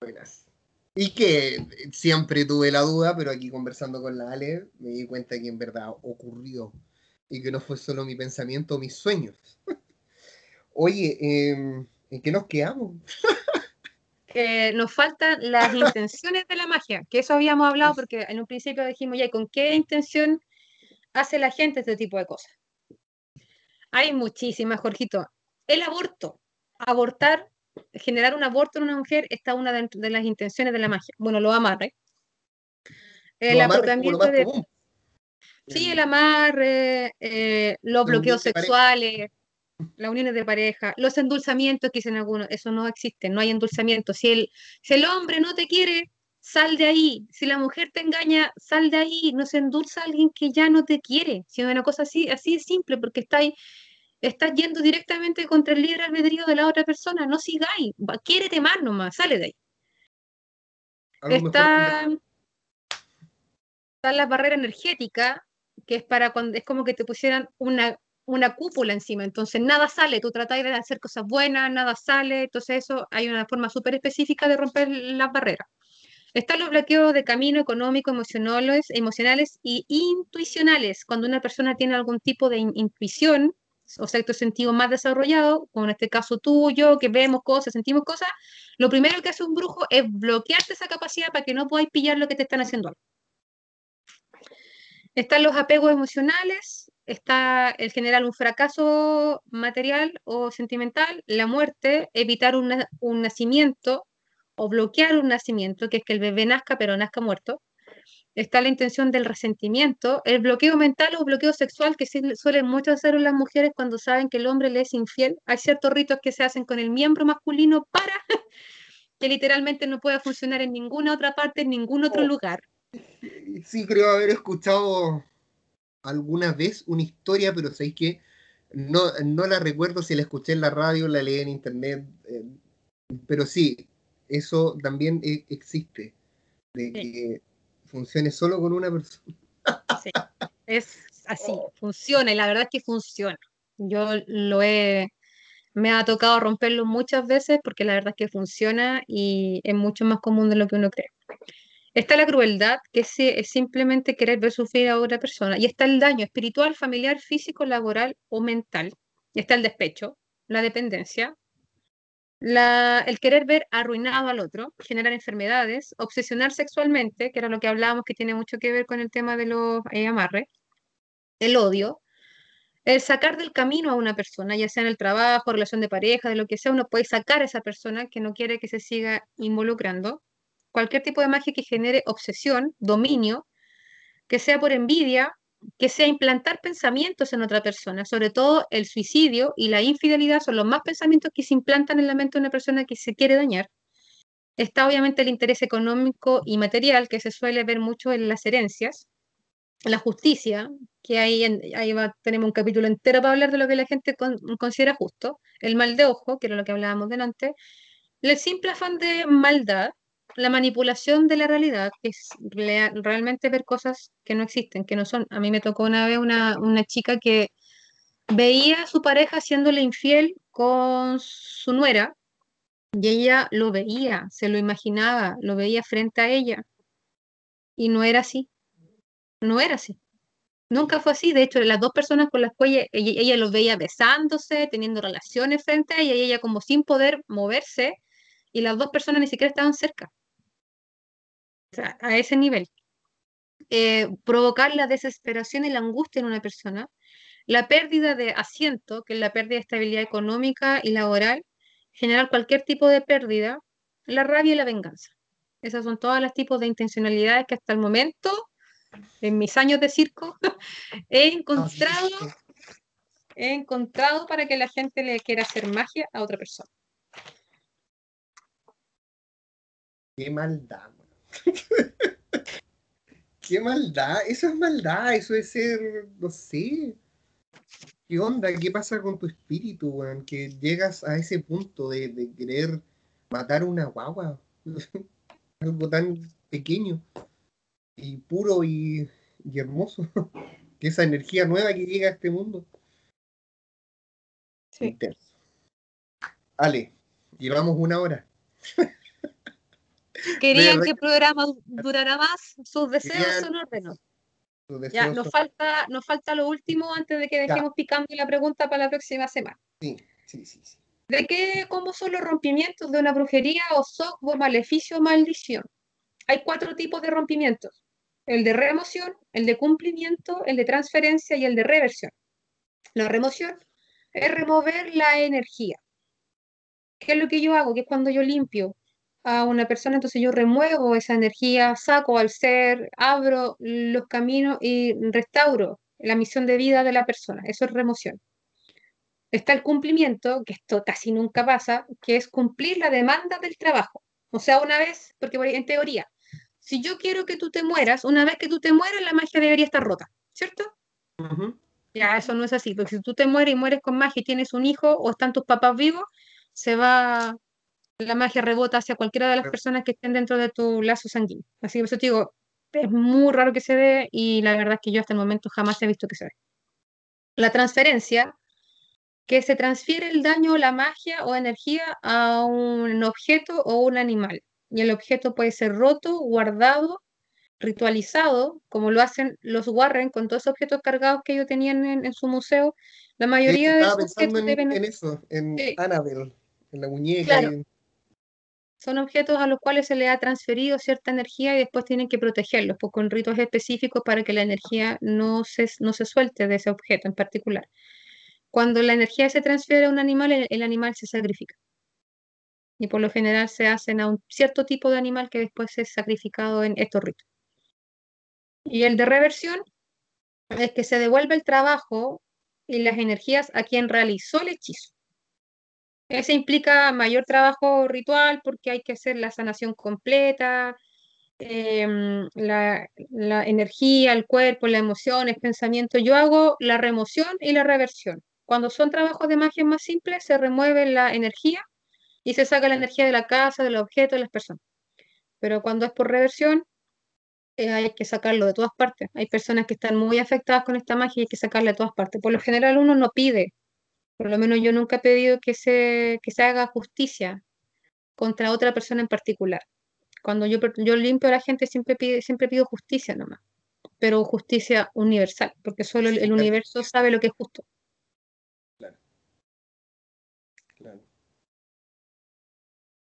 buenas. Y que siempre tuve la duda, pero aquí conversando con la Ale me di cuenta que en verdad ocurrió y que no fue solo mi pensamiento mis sueños. [LAUGHS] Oye, em, ¿en qué nos quedamos? [LAUGHS] nos faltan las intenciones de la magia, que eso habíamos hablado porque en un principio dijimos, ya, ¿con qué intención hace la gente este tipo de cosas? Hay muchísimas, Jorgito. El aborto, abortar, generar un aborto en una mujer está una de, las intenciones de la magia. Bueno, lo amarre. El aportamiento de... Sí, el amarre, eh, los bloqueos sexuales, las uniones de pareja, los endulzamientos que dicen algunos, eso no existe, no hay endulzamiento. Si el, si el hombre no te quiere, sal de ahí. Si la mujer te engaña, sal de ahí. No se endulza a alguien que ya no te quiere. Si es una cosa así, así de simple, porque está ahí estás yendo directamente contra el libre albedrío de la otra persona, no sigáis, quiérete más nomás, sale de ahí. Está, está la barrera energética, que es para cuando es como que te pusieran una, una cúpula encima, entonces nada sale, tú tratas de hacer cosas buenas, nada sale, entonces eso hay una forma súper específica de romper las barreras. Están los bloqueos de camino económico, emocionales, emocionales y intuicionales. Cuando una persona tiene algún tipo de intuición, o sexto sentido más desarrollado, como en este caso tú, yo, que vemos cosas, sentimos cosas, lo primero que hace un brujo es bloquearte esa capacidad para que no podáis pillar lo que te están haciendo. Están los apegos emocionales, está el generar un fracaso material o sentimental, la muerte, evitar un nacimiento o bloquear un nacimiento, que es que el bebé nazca pero nazca muerto, está la intención del resentimiento, el bloqueo mental o bloqueo sexual que suelen mucho hacer las mujeres cuando saben que el hombre le es infiel. Hay ciertos ritos que se hacen con el miembro masculino para [LAUGHS] que literalmente no pueda funcionar en ninguna otra parte, en ningún otro oh. lugar. Sí, creo haber escuchado alguna vez una historia, pero sé que no, no la recuerdo si la escuché en la radio, la leí en internet, eh, pero sí, eso también e, existe, de que funcione solo con una persona. Sí, es así, funciona y la verdad es que funciona. Yo lo he, me ha tocado romperlo muchas veces porque la verdad es que funciona y es mucho más común de lo que uno cree. Está la crueldad, que es, es simplemente querer ver sufrir a otra persona. Y está el daño espiritual, familiar, físico, laboral o mental. Y está el despecho, la dependencia, el querer ver arruinado al otro, generar enfermedades, obsesionar sexualmente, que era lo que hablábamos que tiene mucho que ver con el tema de los eh, amarres, el odio, el sacar del camino a una persona, ya sea en el trabajo, relación de pareja, de lo que sea, uno puede sacar a esa persona que no quiere que se siga involucrando. Cualquier tipo de magia que genere obsesión, dominio, que sea por envidia, que sea implantar pensamientos en otra persona, sobre todo el suicidio y la infidelidad son los más pensamientos que se implantan en la mente de una persona que se quiere dañar. Está obviamente el interés económico y material que se suele ver mucho en las herencias, la justicia, que ahí, ahí va, tenemos un capítulo entero para hablar de lo que la gente considera justo, el mal de ojo, que era lo que hablábamos delante, el simple afán de maldad, la manipulación de la realidad, que es realmente ver cosas que no existen, que no son. A mí me tocó una vez una, chica que veía a su pareja haciéndole infiel con su nuera y ella lo veía, se lo imaginaba, lo veía frente a ella y no era así, no era así. Nunca fue así. De hecho, las dos personas con las cuales ella, ella los veía besándose, teniendo relaciones frente a ella, y ella como sin poder moverse, y las dos personas ni siquiera estaban cerca. A ese nivel. Eh, provocar la desesperación y la angustia en una persona, la pérdida de asiento, que es la pérdida de estabilidad económica y laboral, generar cualquier tipo de pérdida, la rabia y la venganza. Esas son todas las tipos de intencionalidades que hasta el momento, en mis años de circo, [LAUGHS] he encontrado, he encontrado para que la gente le quiera hacer magia a otra persona. Qué maldad, [LAUGHS] Qué maldad, eso es maldad, eso es ser, no sé. ¿Qué onda? ¿Qué pasa con tu espíritu, weón? Que llegas a ese punto de, de querer matar una guagua. [LAUGHS] Algo tan pequeño y puro y, y hermoso. [LAUGHS] que esa energía nueva que llega a este mundo. Sí. Intenso. Ale, llevamos una hora. ¿Querían que el programa du- durara más? Sus deseos Querían- son órdenes. Ya, nos son- falta, nos falta lo último antes de que dejemos picando la pregunta para la próxima semana. Sí, sí, sí. sí. ¿De qué, cómo son los rompimientos de una brujería o software, maleficio o maldición? Hay cuatro tipos de rompimientos. El de remoción, el de cumplimiento, el de transferencia y el de reversión. La remoción es remover la energía. ¿Qué es lo que yo hago? Que es cuando yo limpio a una persona, entonces yo remuevo esa energía, saco al ser, abro los caminos y restauro la misión de vida de la persona. Eso es remoción. Está el cumplimiento, que esto casi nunca pasa, que es cumplir la demanda del trabajo. O sea, una vez, porque en teoría, si yo quiero que tú te mueras, una vez que tú te mueras, la magia debería estar rota, ¿cierto? Ujú. Ya, eso no es así, porque si tú te mueres y mueres con magia y tienes un hijo o están tus papás vivos, se va, la magia rebota hacia cualquiera de las personas que estén dentro de tu lazo sanguíneo. Así que por eso te digo, es muy raro que se dé y la verdad es que yo hasta el momento jamás he visto que se dé. La transferencia, que se transfiere el daño la magia o energía a un objeto o un animal. Y el objeto puede ser roto, guardado, ritualizado, como lo hacen los Warren con todos esos objetos cargados que ellos tenían en, en su museo. La De mayoría de estaba esos pensando objetos en, deben- en eso, en Sí. Annabelle, en la muñeca. Claro. y- son objetos a los cuales se le ha transferido cierta energía y después tienen que protegerlos pues, con ritos específicos para que la energía no se, no se suelte de ese objeto en particular. Cuando la energía se transfiere a un animal, el, el animal se sacrifica. Y por lo general se hacen a un cierto tipo de animal que después es sacrificado en estos ritos. Y el de reversión es que se devuelve el trabajo y las energías a quien realizó el hechizo. Ese implica mayor trabajo ritual porque hay que hacer la sanación completa, em, la, energía, el cuerpo, las emociones, pensamientos. Yo hago la remoción y la reversión. Cuando son trabajos de magia más simples, se remueve la energía y se saca la energía de la casa, de los objetos, de las personas. Pero cuando es por reversión, eh, hay que sacarlo de todas partes. Hay personas que están muy afectadas con esta magia y hay que sacarla de todas partes. Por lo general uno no pide, por lo menos yo nunca he pedido que se, que se haga justicia contra otra persona en particular. Cuando yo, yo limpio a la gente siempre, pide, siempre pido justicia nomás, pero justicia universal, porque solo el, el Claro. universo sabe lo que es justo. Claro.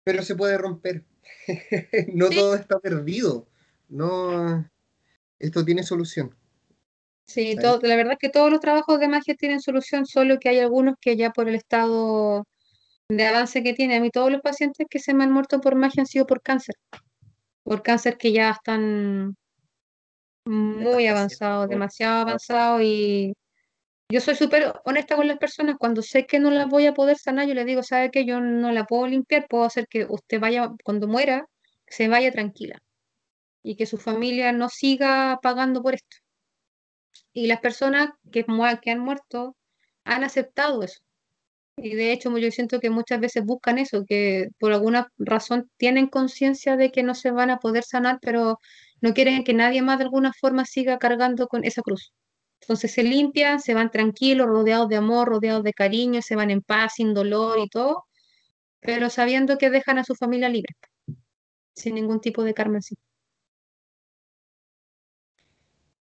Pero se puede romper. [LAUGHS] no Sí. todo está perdido. No, esto tiene solución. Sí, todo, la verdad es que todos los trabajos de magia tienen solución, solo que hay algunos que ya por el estado de avance que tiene, a mí todos los pacientes que se me han muerto por magia han sido por cáncer, por cáncer que ya están muy avanzados, ¿no? demasiado avanzados y yo soy súper honesta con las personas, cuando sé que no las voy a poder sanar, yo les digo, ¿sabe qué? Yo no la puedo limpiar, puedo hacer que usted vaya, cuando muera, se vaya tranquila y que su familia no siga pagando por esto. Y las personas que, que han muerto han aceptado eso. Y de hecho, yo siento que muchas veces buscan eso, que por alguna razón tienen conciencia de que no se van a poder sanar, pero no quieren que nadie más de alguna forma siga cargando con esa cruz. Entonces se limpian, se van tranquilos, rodeados de amor, rodeados de cariño, se van en paz, sin dolor y todo, pero sabiendo que dejan a su familia libre, sin ningún tipo de karma en sí.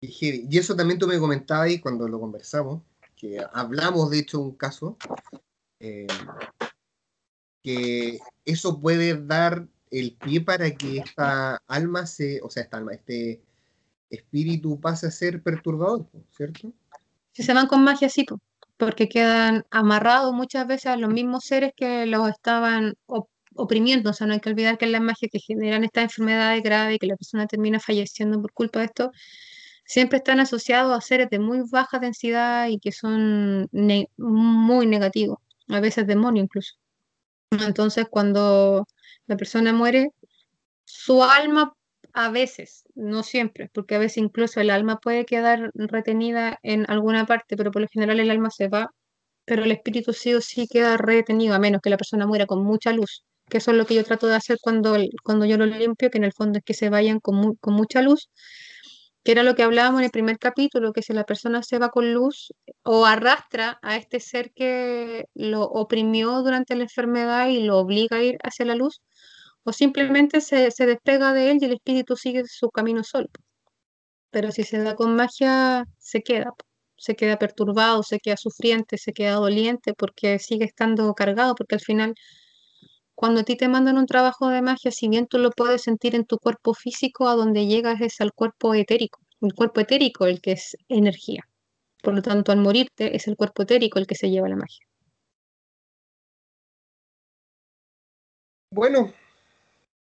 Y eso también tú me comentabas ahí cuando lo conversamos, que hablamos de hecho un caso, eh, que eso puede dar el pie para que esta alma se, o sea, esta alma, este espíritu pase a ser perturbador, ¿cierto? Si se van con magia, sí, porque quedan amarrados muchas veces a los mismos seres que los estaban oprimiendo. O sea, no hay que olvidar que las magias que generan estas enfermedades graves y que la persona termina falleciendo por culpa de esto, siempre están asociados a seres de muy baja densidad y que son muy negativos, a veces demonios incluso. Entonces, cuando la persona muere, su alma a veces, no siempre, porque a veces incluso el alma puede quedar retenida en alguna parte, pero por lo general el alma se va, pero el espíritu sí o sí queda retenido, a menos que la persona muera con mucha luz, que eso es lo que yo trato de hacer cuando, cuando yo lo limpio, que en el fondo es que se vayan con, con mucha luz, que era lo que hablábamos en el primer capítulo, que si la persona se va con luz o arrastra a este ser que lo oprimió durante la enfermedad y lo obliga a ir hacia la luz, o simplemente se, se despega de él y el espíritu sigue su camino solo. Pero si se da con magia, se queda, se queda perturbado, se queda sufriente, se queda doliente porque sigue estando cargado, porque al final, cuando a ti te mandan un trabajo de magia, si bien tú lo puedes sentir en tu cuerpo físico, a donde llegas es al cuerpo etérico, el cuerpo etérico el que es energía. Por lo tanto, al morirte es el cuerpo etérico el que se lleva la magia. Bueno,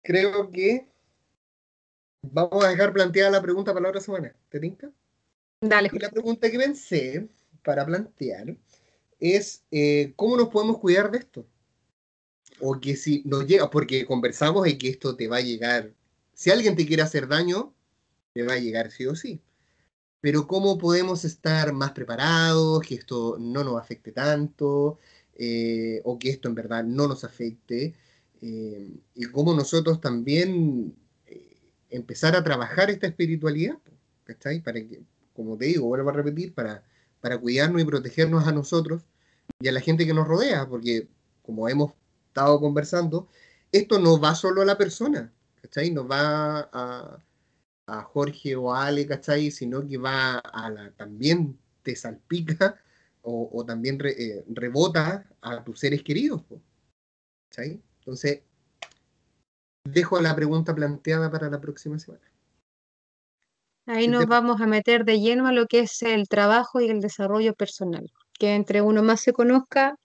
creo que vamos a dejar planteada la pregunta para la otra semana. ¿Te tinca? Dale. Y la pregunta que pensé para plantear es eh, cómo nos podemos cuidar de esto. O que si nos llega, porque conversamos de que esto te va a llegar, si alguien te quiere hacer daño, te va a llegar sí o sí. Pero cómo podemos estar más preparados, que esto no nos afecte tanto, eh, o que esto en verdad no nos afecte. Eh, y cómo nosotros también eh, empezar a trabajar esta espiritualidad, ¿cachai? Para que, como te digo, vuelvo a repetir, para, para cuidarnos y protegernos a nosotros y a la gente que nos rodea, porque como hemos estado conversando, esto no va solo a la persona, ¿cachai? No va a, a Jorge o a Ale, ¿cachai? Sino que va a la, también te salpica o, también eh, rebota a tus seres queridos, ¿cachai? Entonces, dejo la pregunta planteada para la próxima semana. Ahí nos vamos a meter de lleno a lo que es el trabajo y el desarrollo personal, que entre uno más se conozca,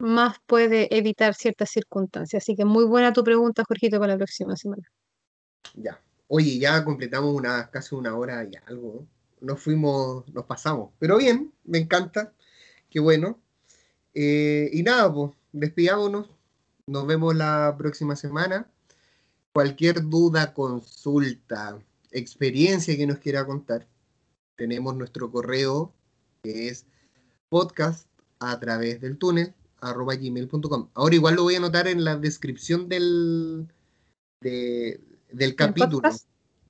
más puede evitar ciertas circunstancias. Así que muy buena tu pregunta, Jorgito, para la próxima semana. Ya. Oye, ya completamos una, casi una hora y algo. Nos fuimos, nos pasamos. Pero bien, me encanta. Qué bueno. Eh, y nada, pues, despidámonos. Nos vemos la próxima semana. Cualquier duda, consulta, experiencia que nos quiera contar, tenemos nuestro correo que es podcast a través del túnel arroba gmail.com. Ahora igual lo voy a anotar en la descripción del, del capítulo.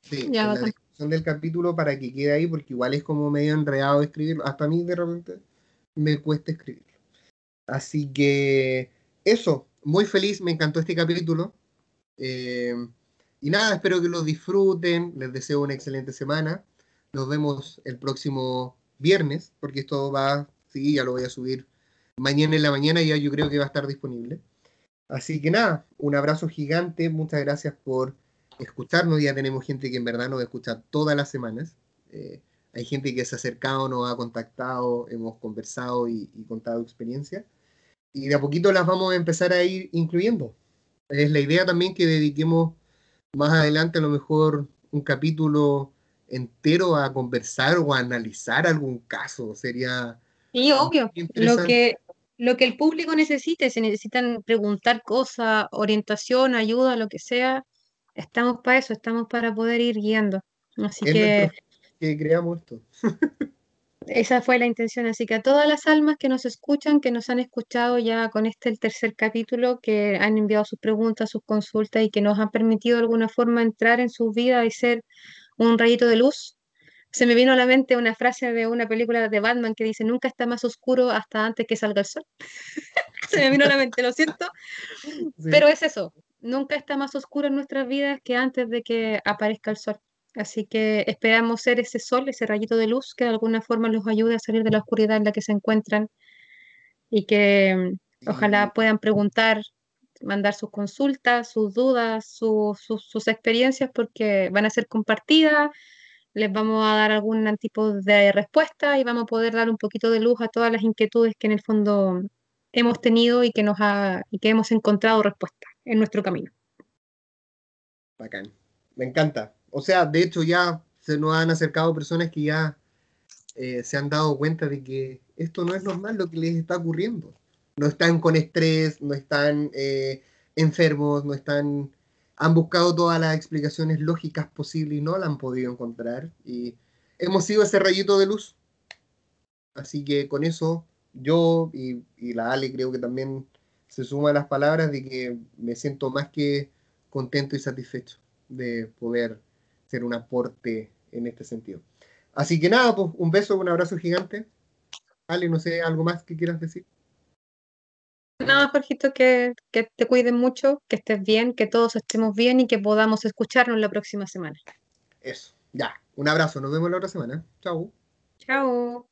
Sí, en la descripción del capítulo para que quede ahí, porque igual es como medio enredado escribirlo. Hasta a mí de repente me cuesta escribirlo. Así que eso, muy feliz, me encantó este capítulo. Eh, y nada, espero que lo disfruten, les deseo una excelente semana. Nos vemos el próximo viernes, porque esto va, sí, ya lo voy a subir mañana en la mañana, ya yo creo que va a estar disponible. Así que nada, un abrazo gigante, muchas gracias por escucharnos, ya tenemos gente que en verdad nos escucha todas las semanas. Eh, hay gente que se ha acercado, nos ha contactado, hemos conversado y, y contado experiencia y de a poquito las vamos a empezar a ir incluyendo. Es la idea también que dediquemos más adelante a lo mejor un capítulo entero a conversar o a analizar algún caso. Sería... Y obvio, lo que, lo que el público necesite, si necesitan preguntar cosas, orientación, ayuda, lo que sea, estamos para eso, estamos para poder ir guiando. Así que... Que creamos esto. [LAUGHS] esa fue la intención. Así que a todas las almas que nos escuchan, que nos han escuchado ya con este el tercer capítulo, que han enviado sus preguntas, sus consultas y que nos han permitido de alguna forma entrar en su vida y ser un rayito de luz. Se me vino a la mente una frase de una película de Batman que dice, nunca está más oscuro hasta antes que salga el sol. [LAUGHS] Se me vino a la mente, lo siento. Pero es eso, nunca está más oscuro en nuestras vidas que antes de que aparezca el sol. Así que esperamos ser ese sol, ese rayito de luz que de alguna forma los ayude a salir de la oscuridad en la que se encuentran y que mm, ojalá puedan preguntar, mandar sus consultas, sus dudas, sus experiencias, porque van a ser compartidas, les vamos a dar algún tipo de respuesta y vamos a poder dar un poquito de luz a todas las inquietudes que en el fondo hemos tenido y que, nos ha, y que hemos encontrado respuesta en nuestro camino. Bacán, me encanta. O sea, de hecho ya se nos han acercado personas que ya eh, se han dado cuenta de que esto no es normal lo que les está ocurriendo. No están con estrés, no están eh, enfermos, no están... Han buscado todas las explicaciones lógicas posibles y no la han podido encontrar. Y hemos sido ese rayito de luz. Así que con eso yo y, la Ale creo que también se suma a las palabras de que me siento más que contento y satisfecho de poder ser un aporte en este sentido. Así que nada, pues un beso, un abrazo gigante. Ale, no sé, ¿algo más que quieras decir? Nada, Jorgito, que, que te cuiden mucho, que estés bien, que todos estemos bien y que podamos escucharnos la próxima semana. Eso, ya. Un abrazo, nos vemos la otra semana. Chao. Chao.